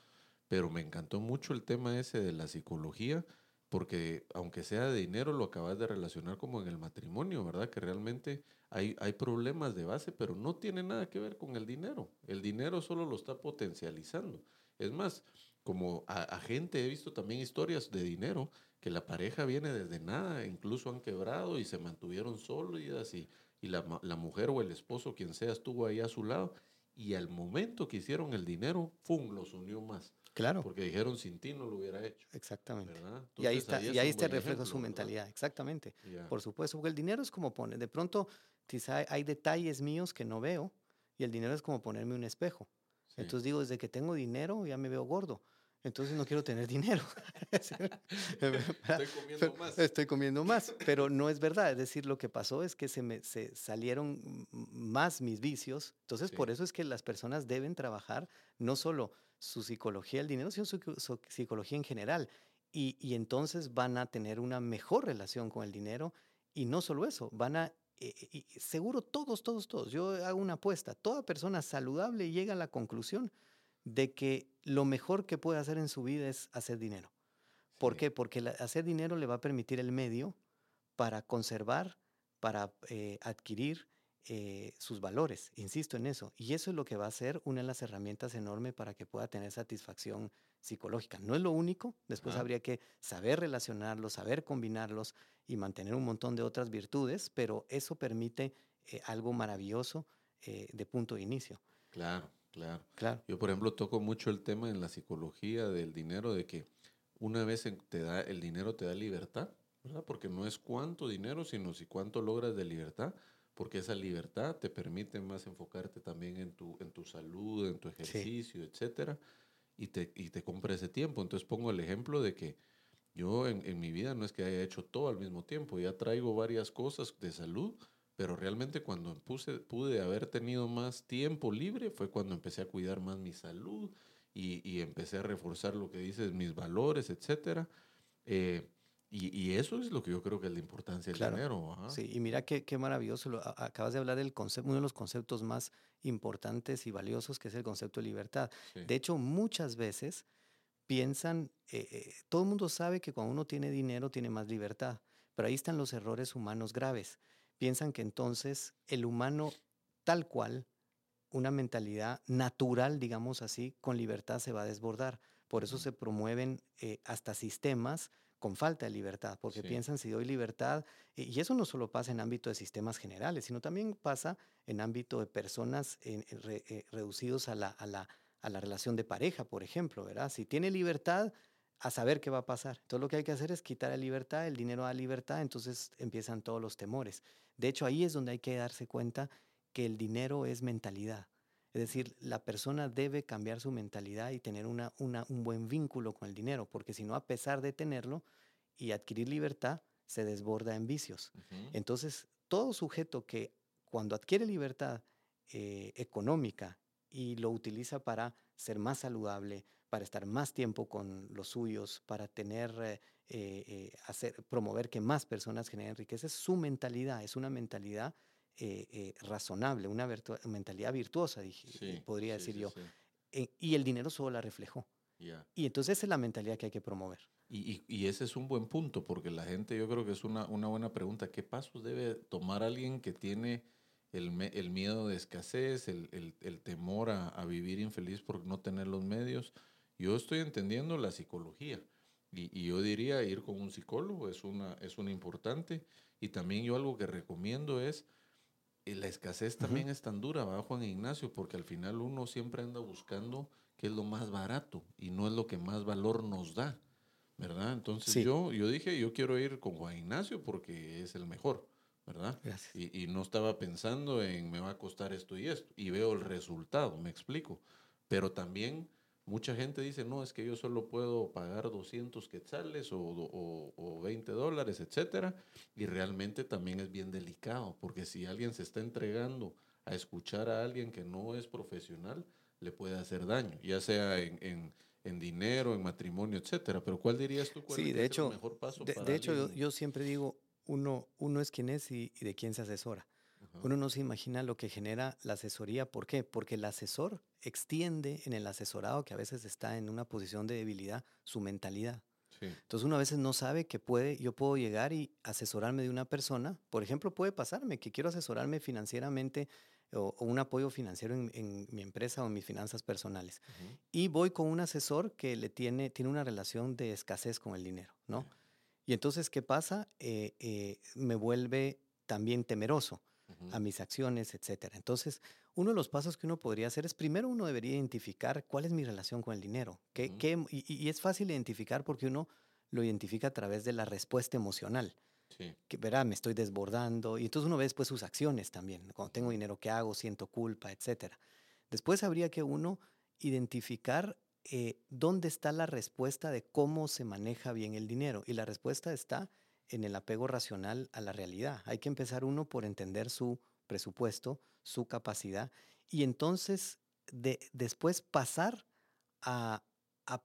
Pero me encantó mucho el tema ese de la psicología, porque aunque sea de dinero, lo acabas de relacionar como en el matrimonio, ¿verdad? Que realmente hay, hay problemas de base, pero no tiene nada que ver con el dinero. El dinero solo lo está potencializando. Es más, como a, a gente he visto también historias de dinero, que la pareja viene desde nada, incluso han quebrado y se mantuvieron sólidas y, y la, la mujer o el esposo, quien sea, estuvo ahí a su lado. Y al momento que hicieron el dinero, ¡pum!, los unió más. Claro, Porque dijeron, sin ti no lo hubiera hecho. exactamente. Y ahí, está, es y ahí un se buen refleja su mentalidad, exactamente. Por supuesto, porque el dinero es como poner, de pronto, quizá hay, hay detalles míos que no veo y el dinero es como ponerme un espejo. Sí. Entonces digo, desde que tengo dinero ya me veo gordo. Entonces no quiero tener dinero. Estoy comiendo más. Estoy comiendo más, pero no es verdad. Es decir, lo que pasó es que se me se salieron más mis vicios. Entonces, Sí. por eso es que las personas deben trabajar no solo su psicología del dinero, sino su, su psicología en general. Y, y entonces van a tener una mejor relación con el dinero. Y no solo eso, van a eh, seguro todos, todos, todos, yo hago una apuesta, toda persona saludable llega a la conclusión de que lo mejor que puede hacer en su vida es hacer dinero. ¿Por Sí. qué? Porque hacer dinero le va a permitir el medio para conservar, para eh, adquirir eh, sus valores. Insisto en eso. Y eso es lo que va a ser una de las herramientas enormes para que pueda tener satisfacción psicológica. No es lo único, después habría que saber relacionarlos, saber combinarlos y mantener un montón de otras virtudes, pero eso permite eh, algo maravilloso de punto de inicio. Claro, claro. Claro. Yo, por ejemplo, toco mucho el tema en la psicología del dinero, de que una vez te da, el dinero te da libertad, ¿verdad? Porque no es cuánto dinero, sino si cuánto logras de libertad, porque esa libertad te permite más enfocarte también en tu, en tu salud, en tu ejercicio, etcétera, y te, y te compra ese tiempo. Entonces pongo el ejemplo de que yo en, en mi vida no es que haya hecho todo al mismo tiempo, ya traigo varias cosas de salud, pero realmente cuando puse, pude haber tenido más tiempo libre fue cuando empecé a cuidar más mi salud y, y empecé a reforzar lo que dices, mis valores, etcétera. Eh, Y, eso es lo que yo creo que es la importancia del dinero. Sí, y mira qué, qué maravilloso. Lo, acabas de hablar del concepto, uno de los conceptos más importantes y valiosos, que es el concepto de libertad. De hecho, muchas veces piensan, eh, eh, todo el mundo sabe que cuando uno tiene dinero tiene más libertad, pero ahí están los errores humanos graves. Piensan que entonces el humano tal cual, una mentalidad natural, digamos así, con libertad se va a desbordar. Por eso se promueven eh, hasta sistemas con falta de libertad, porque piensan si doy libertad, y eso no solo pasa en ámbito de sistemas generales, sino también pasa en ámbito de personas eh, reducidos a la, a, la, a la relación de pareja, por ejemplo, ¿verdad? Si tiene libertad, a saber qué va a pasar. Entonces lo que hay que hacer es quitar la libertad, el dinero da libertad, entonces empiezan todos los temores. De hecho, ahí es donde hay que darse cuenta que el dinero es mentalidad. Es decir, la persona debe cambiar su mentalidad y tener una, un buen vínculo con el dinero, porque si no, a pesar de tenerlo y adquirir libertad, se desborda en vicios. Entonces, todo sujeto que cuando adquiere libertad eh, económica y lo utiliza para ser más saludable, para estar más tiempo con los suyos, para tener, eh, eh, hacer, promover que más personas generen riqueza, es su mentalidad, es una mentalidad eh, eh, razonable, una mentalidad virtuosa, dije, podría decir yo. Eh, y el dinero solo la reflejó. Y entonces esa es la mentalidad que hay que promover. Y, y, ese es un buen punto, porque la gente, yo creo que es una, una buena pregunta. ¿Qué pasos debe tomar alguien que tiene el, el miedo de escasez, el, el, el temor a, a, vivir infeliz por no tener los medios? Yo estoy entendiendo la psicología. Y, y, yo diría ir con un psicólogo es una, es una importante. Y también yo algo que recomiendo es y la escasez también es tan dura, ¿va, Juan Ignacio? Porque al final uno siempre anda buscando qué es lo más barato y no es lo que más valor nos da, ¿verdad? Entonces yo, yo dije, yo quiero ir con Juan Ignacio porque es el mejor, ¿verdad? Y, y, no estaba pensando en me va a costar esto y esto. Y veo el resultado, me explico. Pero también Mucha gente dice, no, es que yo solo puedo pagar 200 quetzales o, o, o 20 dólares, etcétera. Y realmente también es bien delicado, porque si alguien se está entregando a escuchar a alguien que no es profesional, le puede hacer daño, ya sea en, en, en dinero, en matrimonio, etcétera. Pero ¿cuál dirías tú cuál sí, de hecho, el mejor paso de, de hecho, yo, siempre digo, uno, uno es quien es y, y de quién se asesora. Uno no se imagina lo que genera la asesoría. ¿Por qué? Porque el asesor extiende en el asesorado, que a veces está en una posición de debilidad, su mentalidad. Entonces uno a veces no sabe que puede, yo puedo llegar y asesorarme de una persona. Por ejemplo, puede pasarme que quiero asesorarme financieramente o, un apoyo financiero en, mi empresa o en mis finanzas personales. Y voy con un asesor que le tiene, tiene una relación de escasez con el dinero, ¿no? Y entonces, ¿qué pasa? Eh, eh, me vuelve también temeroso a mis acciones, etcétera. Entonces, uno de los pasos que uno podría hacer es primero uno debería identificar cuál es mi relación con el dinero. ¿Qué, qué, y, es fácil identificar porque uno lo identifica a través de la respuesta emocional. Sí. Que verá, me estoy desbordando. Y entonces uno ve después sus acciones también. Cuando tengo dinero, ¿qué hago? Siento culpa, etcétera. Después habría que uno identificar eh, dónde está la respuesta de cómo se maneja bien el dinero. Y la respuesta está en el apego racional a la realidad. Hay que empezar uno por entender su presupuesto, su capacidad, y entonces de, después pasar a,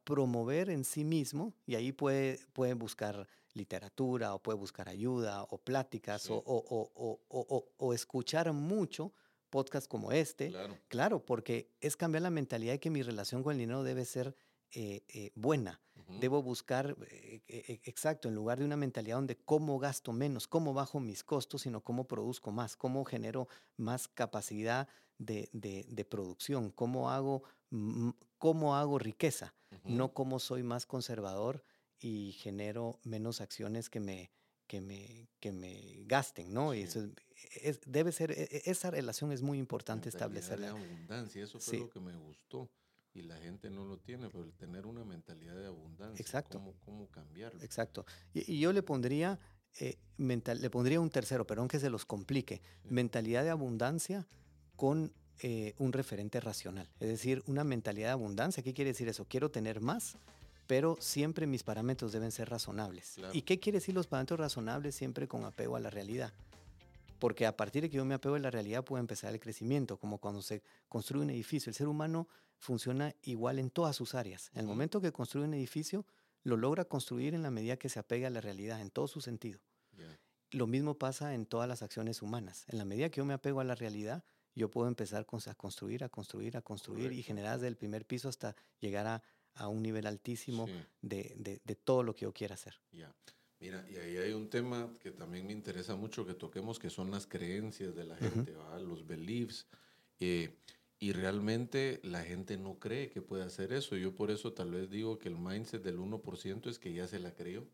promover en sí mismo, y ahí puede, puede buscar literatura o puede buscar ayuda o pláticas o, o, escuchar mucho podcasts como este. Claro. claro. porque es cambiar la mentalidad de que mi relación con el dinero debe ser eh, eh, buena. Debo buscar, eh, exacto, en lugar de una mentalidad donde cómo gasto menos, cómo bajo mis costos, sino cómo produzco más, cómo genero más capacidad de, de, producción, cómo hago, cómo hago riqueza, no cómo soy más conservador y genero menos acciones que me, que me, que me gasten, ¿no? Y eso es, debe ser, e, e, esa relación es muy importante establecerla. abundancia, eso fue lo que me gustó y la gente no lo tiene, pero el tener una mentalidad de abundancia, Exacto. ¿cómo, cómo cambiarlo? Exacto. Y, yo le pondría, eh, mental, le pondría un tercero, pero aunque se los complique, mentalidad de abundancia con eh, un referente racional. Es decir, una mentalidad de abundancia, ¿qué quiere decir eso? Quiero tener más, pero siempre mis parámetros deben ser razonables. ¿Y qué quiere decir los parámetros razonables? Siempre con apego a la realidad. Porque a partir de que yo me apego a la realidad puede empezar el crecimiento, como cuando se construye un edificio. El ser humano funciona igual en todas sus áreas. En el momento que construye un edificio, lo logra construir en la medida que se apega a la realidad, en todo su sentido. Lo mismo pasa en todas las acciones humanas. En la medida que yo me apego a la realidad, yo puedo empezar a construir, a construir, a construir y generar desde el primer piso hasta llegar a, a un nivel altísimo de, de, de, todo lo que yo quiera hacer. Ya. Mira, y ahí hay un tema que también me interesa mucho que toquemos, que son las creencias de la gente, los beliefs. Eh, y realmente la gente no cree que puede hacer eso. Yo por eso tal vez digo que el mindset del 1% es que ya se la creyó.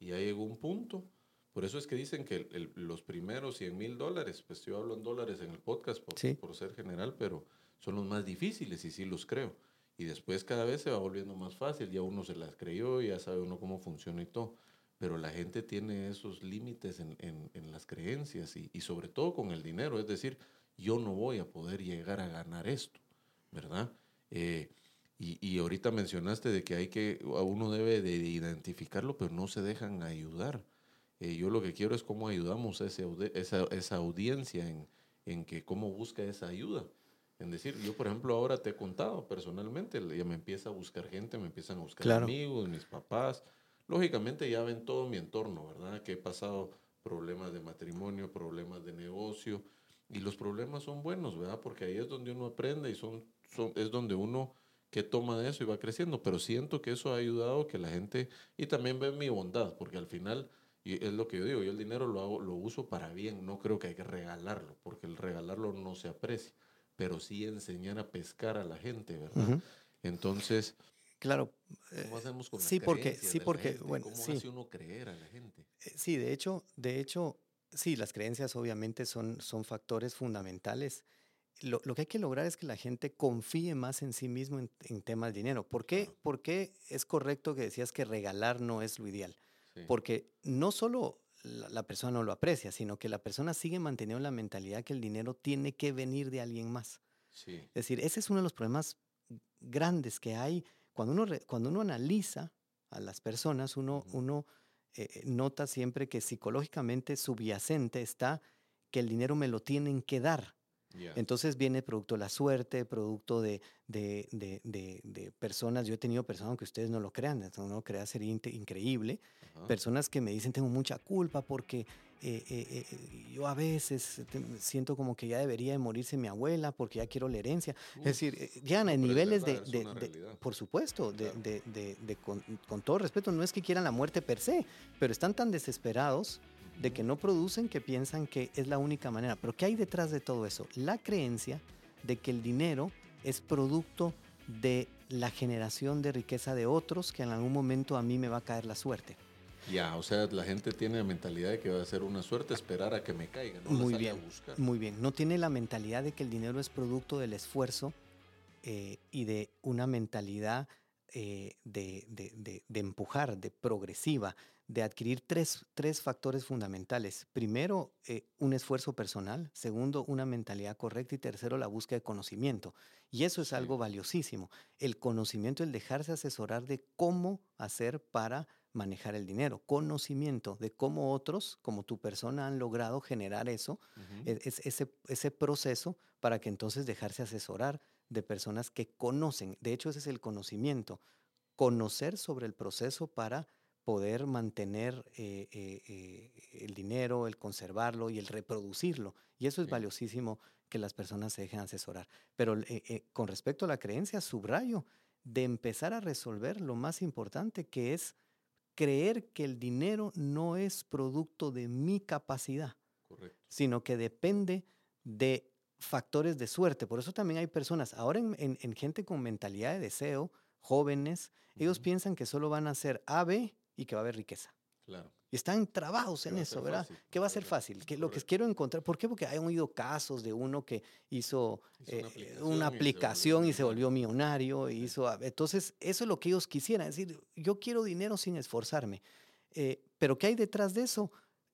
Y ya llegó un punto. Por eso es que dicen que los primeros 100 mil dólares, pues yo hablo en dólares en el podcast por, por ser general, pero son los más difíciles y sí los creo. Y después cada vez se va volviendo más fácil, ya uno se las creyó, ya sabe uno cómo funciona y todo. Pero la gente tiene esos límites en, en, en las creencias y, y, sobre todo con el dinero. Es decir, yo no voy a poder llegar a ganar esto, ¿verdad? Eh, y, y, ahorita mencionaste de que hay que, uno debe de identificarlo, pero no se dejan ayudar. Eh, yo lo que quiero es cómo ayudamos a ese, esa, esa, audiencia en, en, que cómo busca esa ayuda. En decir, yo por ejemplo ahora te he contado personalmente, ya me empieza a buscar gente, me empiezan a buscar amigos, mis papás. Lógicamente ya ven todo mi entorno, ¿verdad? Que he pasado problemas de matrimonio, problemas de negocio, y los problemas son buenos, ¿verdad? Porque ahí es donde uno aprende y son, son, es donde uno que toma de eso y va creciendo. Pero siento que eso ha ayudado que la gente, y también ve mi bondad, porque al final, y es lo que yo digo, yo el dinero lo, hago, lo uso para bien, no creo que hay que regalarlo, porque el regalarlo no se aprecia, pero sí enseñar a pescar a la gente, ¿verdad? Entonces... Claro. ¿Cómo hacemos con sí, porque, sí, porque, bueno, ¿Cómo sí. hace uno creer a la gente? Eh, sí, de hecho, de hecho, Sí, las creencias obviamente son, son factores fundamentales. Lo, lo, que hay que lograr es que la gente confíe más en sí mismo en, en tema del dinero. ¿Por qué? ¿Por qué es correcto que decías que regalar no es lo ideal? Sí. Porque no solo la, la, persona no lo aprecia, sino que la persona sigue manteniendo la mentalidad que el dinero tiene que venir de alguien más. Sí. Es decir, ese es uno de los problemas grandes que hay cuando uno, re, cuando uno analiza a las personas, uno, uh -huh. uno eh, nota siempre que psicológicamente subyacente está que el dinero me lo tienen que dar. Yeah. Entonces viene producto de la suerte, producto de, de, de, de, personas. Yo he tenido personas, aunque ustedes no lo crean, no lo crean, sería increíble. Uh -huh. Personas que me dicen, tengo mucha culpa porque eh, eh, eh, yo a veces siento como que ya debería de morirse mi abuela porque ya quiero la herencia. Es decir, ya en niveles de, de, de, por supuesto, claro. de, con, con, todo respeto, no es que quieran la muerte per se, pero están tan desesperados de que no producen que piensan que es la única manera. Pero ¿qué hay detrás de todo eso? La creencia de que el dinero es producto de la generación de riqueza de otros que en algún momento a mí me va a caer la suerte. Ya, o sea, la gente tiene la mentalidad de que va a ser una suerte esperar a que me caiga, no muy bien, Muy bien, no tiene la mentalidad de que el dinero es producto del esfuerzo eh, y de una mentalidad eh, de, de, de, de, empujar, de progresiva, de adquirir tres, tres factores fundamentales. Primero, eh, un esfuerzo personal. Segundo, una mentalidad correcta. Y tercero, la búsqueda de conocimiento. Y eso es sí. algo valiosísimo. El conocimiento, el dejarse asesorar de cómo hacer para manejar el dinero, conocimiento de cómo otros, como tu persona, han logrado generar eso, uh -huh. es, ese, ese proceso para que entonces dejarse asesorar de personas que conocen. De hecho, ese es el conocimiento, conocer sobre el proceso para poder mantener eh, eh, eh, el dinero, el conservarlo y el reproducirlo. Y eso es sí. valiosísimo que las personas se dejen asesorar. Pero con respecto a la creencia, subrayo de empezar a resolver lo más importante que es creer que el dinero no es producto de mi capacidad, Correcto. sino que depende de factores de suerte. Por eso también hay personas, ahora en, en, en gente con mentalidad de deseo, jóvenes, uh -huh. ellos piensan que solo van a hacer A, B y que va a haber riqueza. Claro. Y están trabados en eso, ¿verdad? Fácil, que va a ser fácil. Que lo que quiero encontrar, ¿por qué? Porque hay oído casos de uno que hizo, hizo eh, una aplicación, una aplicación y, se volvió, y se volvió millonario. Hizo, entonces, eso es lo que ellos quisieran. Es decir, yo quiero dinero sin esforzarme. Eh, pero ¿qué hay detrás de eso?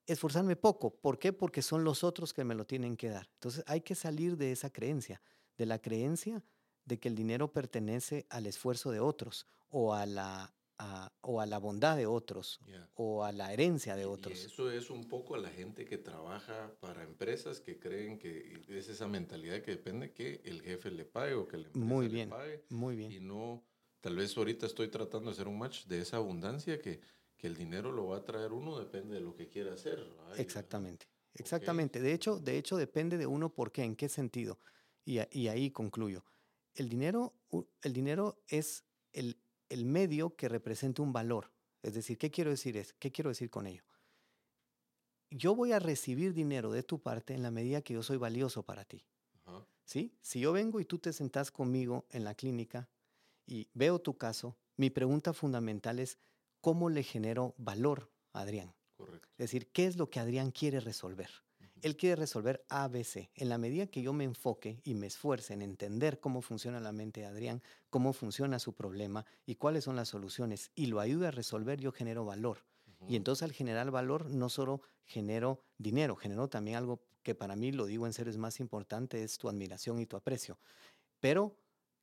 Esforzarme poco. ¿Por qué? Porque son los otros que me lo tienen que dar. Entonces, hay que salir de esa creencia, de la creencia de que el dinero pertenece al esfuerzo de otros o a la a, o a la bondad de otros yeah. o a la herencia de otros. Y eso es un poco a la gente que trabaja para empresas que creen que es esa mentalidad que depende que el jefe le pague o que la empresa muy bien, le pague. Muy bien. Y no Tal vez ahorita estoy tratando de hacer un match de esa abundancia que, que el dinero lo va a traer uno, depende de lo que quiera hacer. Exactamente, exactamente. De, hecho, de hecho, depende de uno por qué, en qué sentido. Y, y ahí concluyo. El dinero, el dinero es el, el medio que representa un valor. Es decir, ¿qué quiero decir, es, ¿qué quiero decir con ello? Yo voy a recibir dinero de tu parte en la medida que yo soy valioso para ti. ¿Sí? Si yo vengo y tú te sentás conmigo en la clínica y veo tu caso, mi pregunta fundamental es, ¿cómo le genero valor a Adrián? Correcto. Es decir, ¿qué es lo que Adrián quiere resolver? Él quiere resolver ABC. En la medida que yo me enfoque y me esfuerce en entender cómo funciona la mente de Adrián, cómo funciona su problema y cuáles son las soluciones y lo ayude a resolver, yo genero valor. Y entonces al generar valor no solo genero dinero, genero también algo que para mí, lo digo en serio, es más importante, es tu admiración y tu aprecio. Pero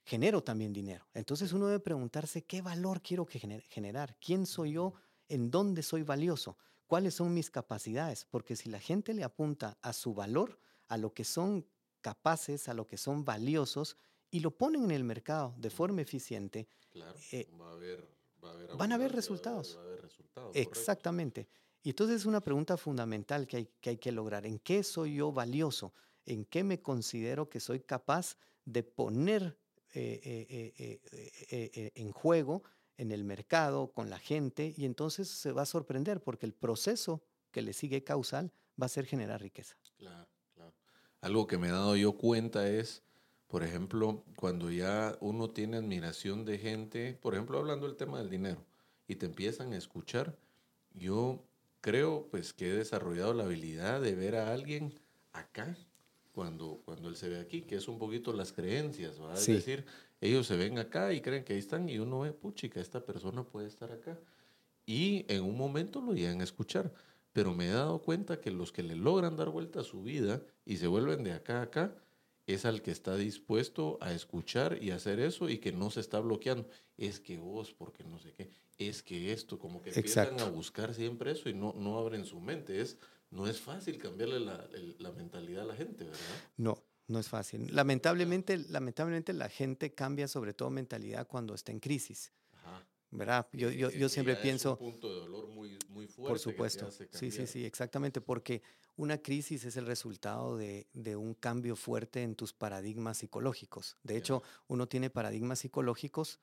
genero también dinero. Entonces uno debe preguntarse, ¿qué valor quiero generar? ¿Quién soy yo? ¿En dónde soy valioso? ¿Cuáles son mis capacidades? Porque si la gente le apunta a su valor, a lo que son capaces, a lo que son valiosos, y lo ponen en el mercado de forma eficiente, van a haber resultados. Exactamente. Y entonces es una pregunta fundamental que hay, que hay que lograr. ¿En qué soy yo valioso? ¿En qué me considero que soy capaz de poner eh, eh, eh, en juego en el mercado, con la gente, y entonces se va a sorprender porque el proceso que le sigue causal va a ser generar riqueza. Claro, claro. Algo que me he dado yo cuenta es, por ejemplo, cuando ya uno tiene admiración de gente, por ejemplo, hablando del tema del dinero, y te empiezan a escuchar, yo creo pues que he desarrollado la habilidad de ver a alguien acá cuando, cuando él se ve aquí, que es un poquito las creencias, ¿verdad? Es decir, ellos se ven acá y creen que ahí están y uno ve, puchica, esta persona puede estar acá. Y en un momento lo llegan a escuchar. Pero me he dado cuenta que los que le logran dar vuelta a su vida y se vuelven de acá a acá, es al que está dispuesto a escuchar y hacer eso y que no se está bloqueando. Es que vos, porque no sé qué, es que esto, como que empiezan a buscar siempre eso y no, no abren su mente. Es no es fácil cambiarle la, mentalidad a la gente, ¿verdad? No, no es fácil. Lamentablemente, lamentablemente la gente cambia sobre todo mentalidad cuando está en crisis. Ajá. ¿Verdad? Yo, yo, yo siempre pienso... Es un punto de dolor muy, muy fuerte. Por supuesto. sí, sí, sí, exactamente. Porque una crisis es el resultado de, de un cambio fuerte en tus paradigmas psicológicos. De hecho, uno tiene paradigmas psicológicos,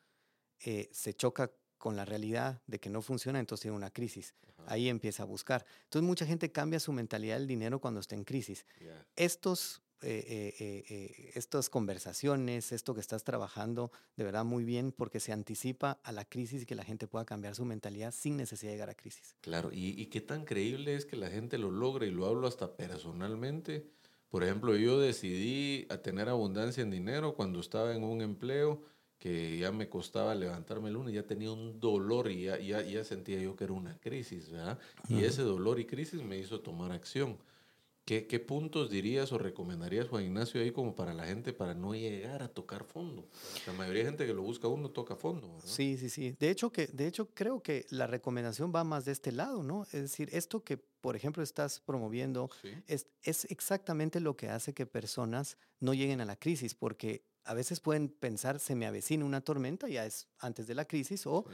eh, se choca con la realidad de que no funciona, entonces tiene una crisis. Ahí empieza a buscar. Entonces mucha gente cambia su mentalidad del dinero cuando está en crisis. Estos, eh, eh, eh, estas conversaciones, esto que estás trabajando, de verdad muy bien porque se anticipa a la crisis y que la gente pueda cambiar su mentalidad sin necesidad de llegar a crisis. Claro, y, y qué tan creíble es que la gente lo logre y lo hablo hasta personalmente. Por ejemplo, yo decidí a tener abundancia en dinero cuando estaba en un empleo que ya me costaba levantarme el lunes, ya tenía un dolor y ya, ya, sentía yo que era una crisis, ¿verdad? Y ese dolor y crisis me hizo tomar acción. ¿Qué, ¿Qué, puntos dirías o recomendarías, Juan Ignacio, ahí como para la gente para no llegar a tocar fondo? La mayoría de gente que lo busca uno toca fondo. ¿verdad? Sí, sí, sí. De hecho, que, de hecho, creo que la recomendación va más de este lado, ¿no? Es decir, esto que, por ejemplo, estás promoviendo es, es exactamente lo que hace que personas no lleguen a la crisis, porque a veces pueden pensar, se me avecina una tormenta, ya es antes de la crisis, o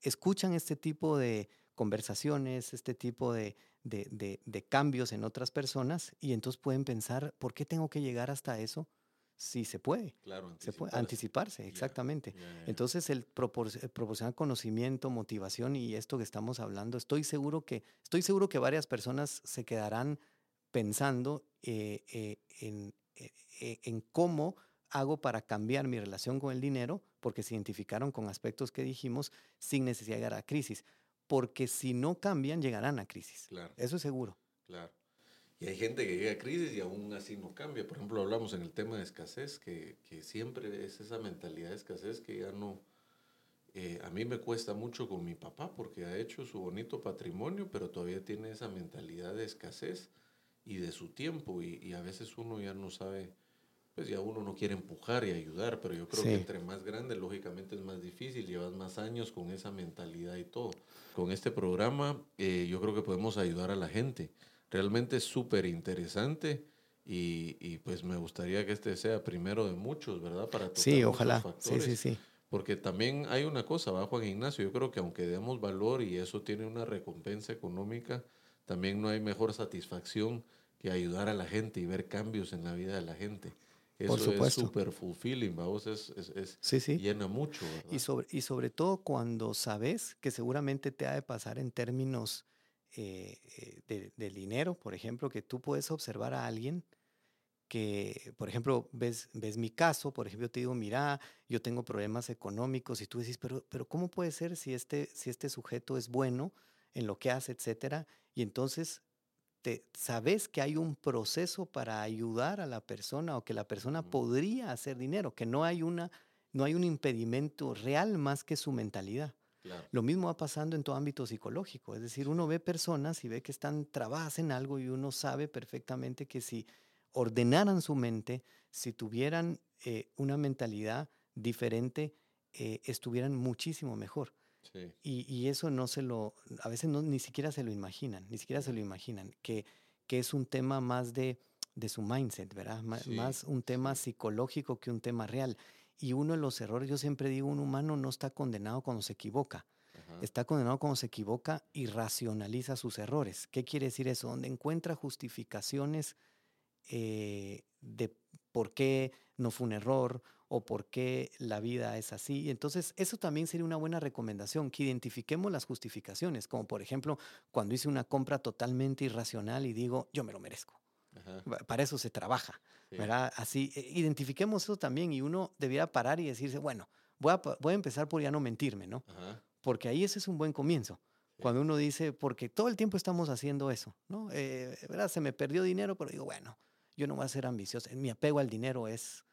escuchan este tipo de conversaciones, este tipo de, de, cambios en otras personas, y entonces pueden pensar, ¿por qué tengo que llegar hasta eso? Si se puede. Claro, anticiparse. Se puede anticiparse, exactamente. Entonces, el, proporcionar conocimiento, motivación y esto que estamos hablando, estoy seguro que, estoy seguro que varias personas se quedarán pensando eh, eh, en, eh, en cómo hago para cambiar mi relación con el dinero? Porque se identificaron con aspectos que dijimos sin necesidad de llegar a crisis. Porque si no cambian, llegarán a crisis. Claro. Eso es seguro. Claro. Y hay gente que llega a crisis y aún así no cambia. Por ejemplo, hablamos en el tema de escasez, que, que siempre es esa mentalidad de escasez que ya no... Eh, a mí me cuesta mucho con mi papá porque ha hecho su bonito patrimonio, pero todavía tiene esa mentalidad de escasez y de su tiempo y, y a veces uno ya no sabe pues ya uno no quiere empujar y ayudar, pero yo creo que entre más grande, lógicamente es más difícil, llevas más años con esa mentalidad y todo. Con este programa eh, yo creo que podemos ayudar a la gente. Realmente es súper interesante y, y, pues me gustaría que este sea primero de muchos, ¿verdad? Para sí, ojalá. Sí, sí, sí. Porque también hay una cosa, va Juan Ignacio, yo creo que aunque demos valor y eso tiene una recompensa económica, también no hay mejor satisfacción que ayudar a la gente y ver cambios en la vida de la gente. Eso es súper fulfilling, vamos, es, es, sí, sí. llena mucho. Y sobre, y sobre todo cuando sabes que seguramente te ha de pasar en términos eh, eh, de, del dinero, por ejemplo, que tú puedes observar a alguien que, por ejemplo, ves, ves mi caso, por ejemplo, te digo, mira, yo tengo problemas económicos y tú dices, pero, pero ¿cómo puede ser si este, si este sujeto es bueno en lo que hace, etcétera? Y entonces te, sabes que hay un proceso para ayudar a la persona o que la persona podría hacer dinero, que no hay, una, no hay un impedimento real más que su mentalidad. Lo mismo va pasando en todo ámbito psicológico, es decir, uno ve personas y ve que están trabadas en algo y uno sabe perfectamente que si ordenaran su mente, si tuvieran eh, una mentalidad diferente, eh, estuvieran muchísimo mejor. Y, eso no se lo, a veces no, ni siquiera se lo imaginan, ni siquiera se lo imaginan, que, que es un tema más de, de su mindset, ¿verdad? más un tema psicológico que un tema real. Y uno de los errores, yo siempre digo, un humano no está condenado cuando se equivoca. Está condenado cuando se equivoca y racionaliza sus errores. ¿Qué quiere decir eso? Donde encuentra justificaciones eh, de por qué no fue un error o por qué la vida es así. Entonces, eso también sería una buena recomendación, que identifiquemos las justificaciones, como por ejemplo, cuando hice una compra totalmente irracional y digo, yo me lo merezco. Para eso se trabaja, ¿verdad? Así, eh, identifiquemos eso también y uno debiera parar y decirse, bueno, voy a, voy a empezar por ya no mentirme, ¿no? Porque ahí ese es un buen comienzo. Cuando uno dice, porque todo el tiempo estamos haciendo eso, ¿no? Eh, ¿verdad? Se me perdió dinero, pero digo, bueno, yo no voy a ser ambicioso. Mi apego al dinero es,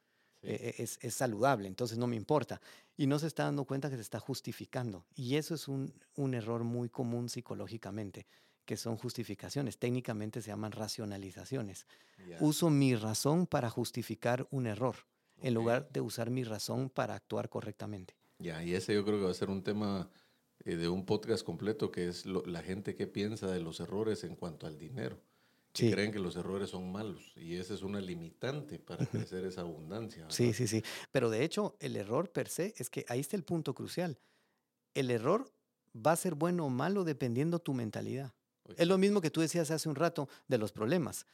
e, e, es, es, saludable, entonces no me importa. Y no se está dando cuenta que se está justificando. Y eso es un, un error muy común psicológicamente, que son justificaciones. Técnicamente se llaman racionalizaciones. Uso mi razón para justificar un error, en lugar de usar mi razón para actuar correctamente. Ya, y ese yo creo que va a ser un tema eh, de un podcast completo, que es la gente que piensa de los errores en cuanto al dinero creen que los errores son malos y esa es una limitante para crecer esa abundancia. Sí, sí, sí. Pero de hecho, el error per se es que ahí está el punto crucial. El error va a ser bueno o malo dependiendo tu mentalidad. Es lo mismo que tú decías hace un rato de los problemas.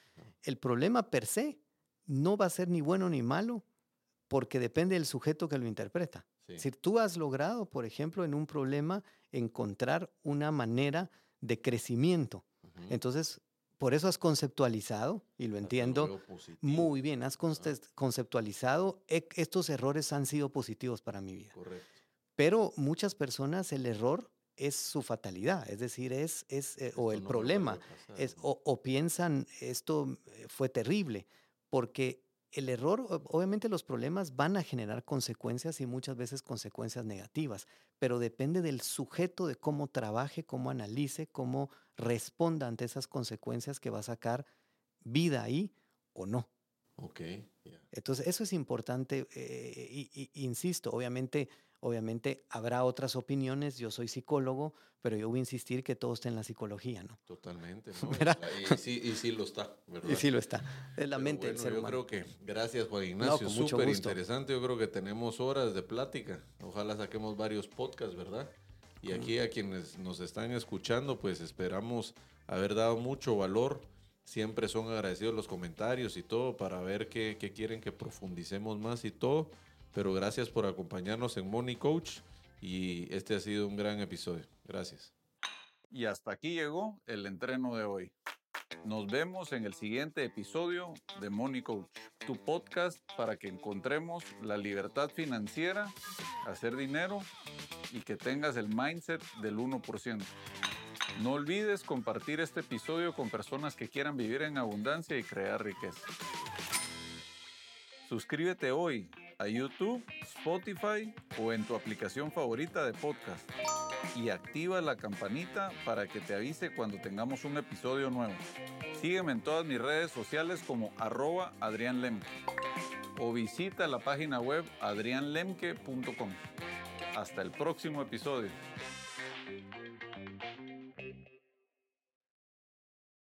El problema per se no va a ser ni bueno ni malo porque depende del sujeto que lo interpreta. Si tú has logrado, por ejemplo, en un problema encontrar una manera de crecimiento, entonces por eso has conceptualizado, y lo entiendo muy bien, has conceptualizado, e, estos errores han sido positivos para mi vida. Correcto. Pero muchas personas el error es su fatalidad, es decir, es, es eh, o el problema, es, o, o, piensan esto eh, fue terrible, porque el error, obviamente los problemas van a generar consecuencias y muchas veces consecuencias negativas, pero depende del sujeto de cómo trabaje, cómo analice, cómo responda ante esas consecuencias que va a sacar vida ahí o no. Ok. Entonces, eso es importante, eh, y, insisto, obviamente Obviamente habrá otras opiniones, yo soy psicólogo, pero yo voy a insistir que todo está en la psicología, ¿no? Totalmente, ¿no? y, sí, y sí lo está, ¿verdad? Y sí lo está, es la mente del ser yo creo que, gracias Juan Ignacio, súper interesante, yo creo que tenemos horas de plática, ojalá saquemos varios podcasts, ¿verdad? Y aquí a quienes nos están escuchando, pues esperamos haber dado mucho valor. Siempre son agradecidos los comentarios y todo para ver qué, quieren que profundicemos más y todo. Pero gracias por acompañarnos en Money Coach y este ha sido un gran episodio. Gracias. Y hasta aquí llegó el entreno de hoy. Nos vemos en el siguiente episodio de Money Coach, tu podcast para que encontremos la libertad financiera, hacer dinero y que tengas el mindset del 1%. No olvides compartir este episodio con personas que quieran vivir en abundancia y crear riqueza. Suscríbete hoy a YouTube, Spotify o en tu aplicación favorita de podcast. Y activa la campanita para que te avise cuando tengamos un episodio nuevo. Sígueme en todas mis redes sociales como arroba Adrián Lemke. O visita la página web adrianlemke.com. Hasta el próximo episodio.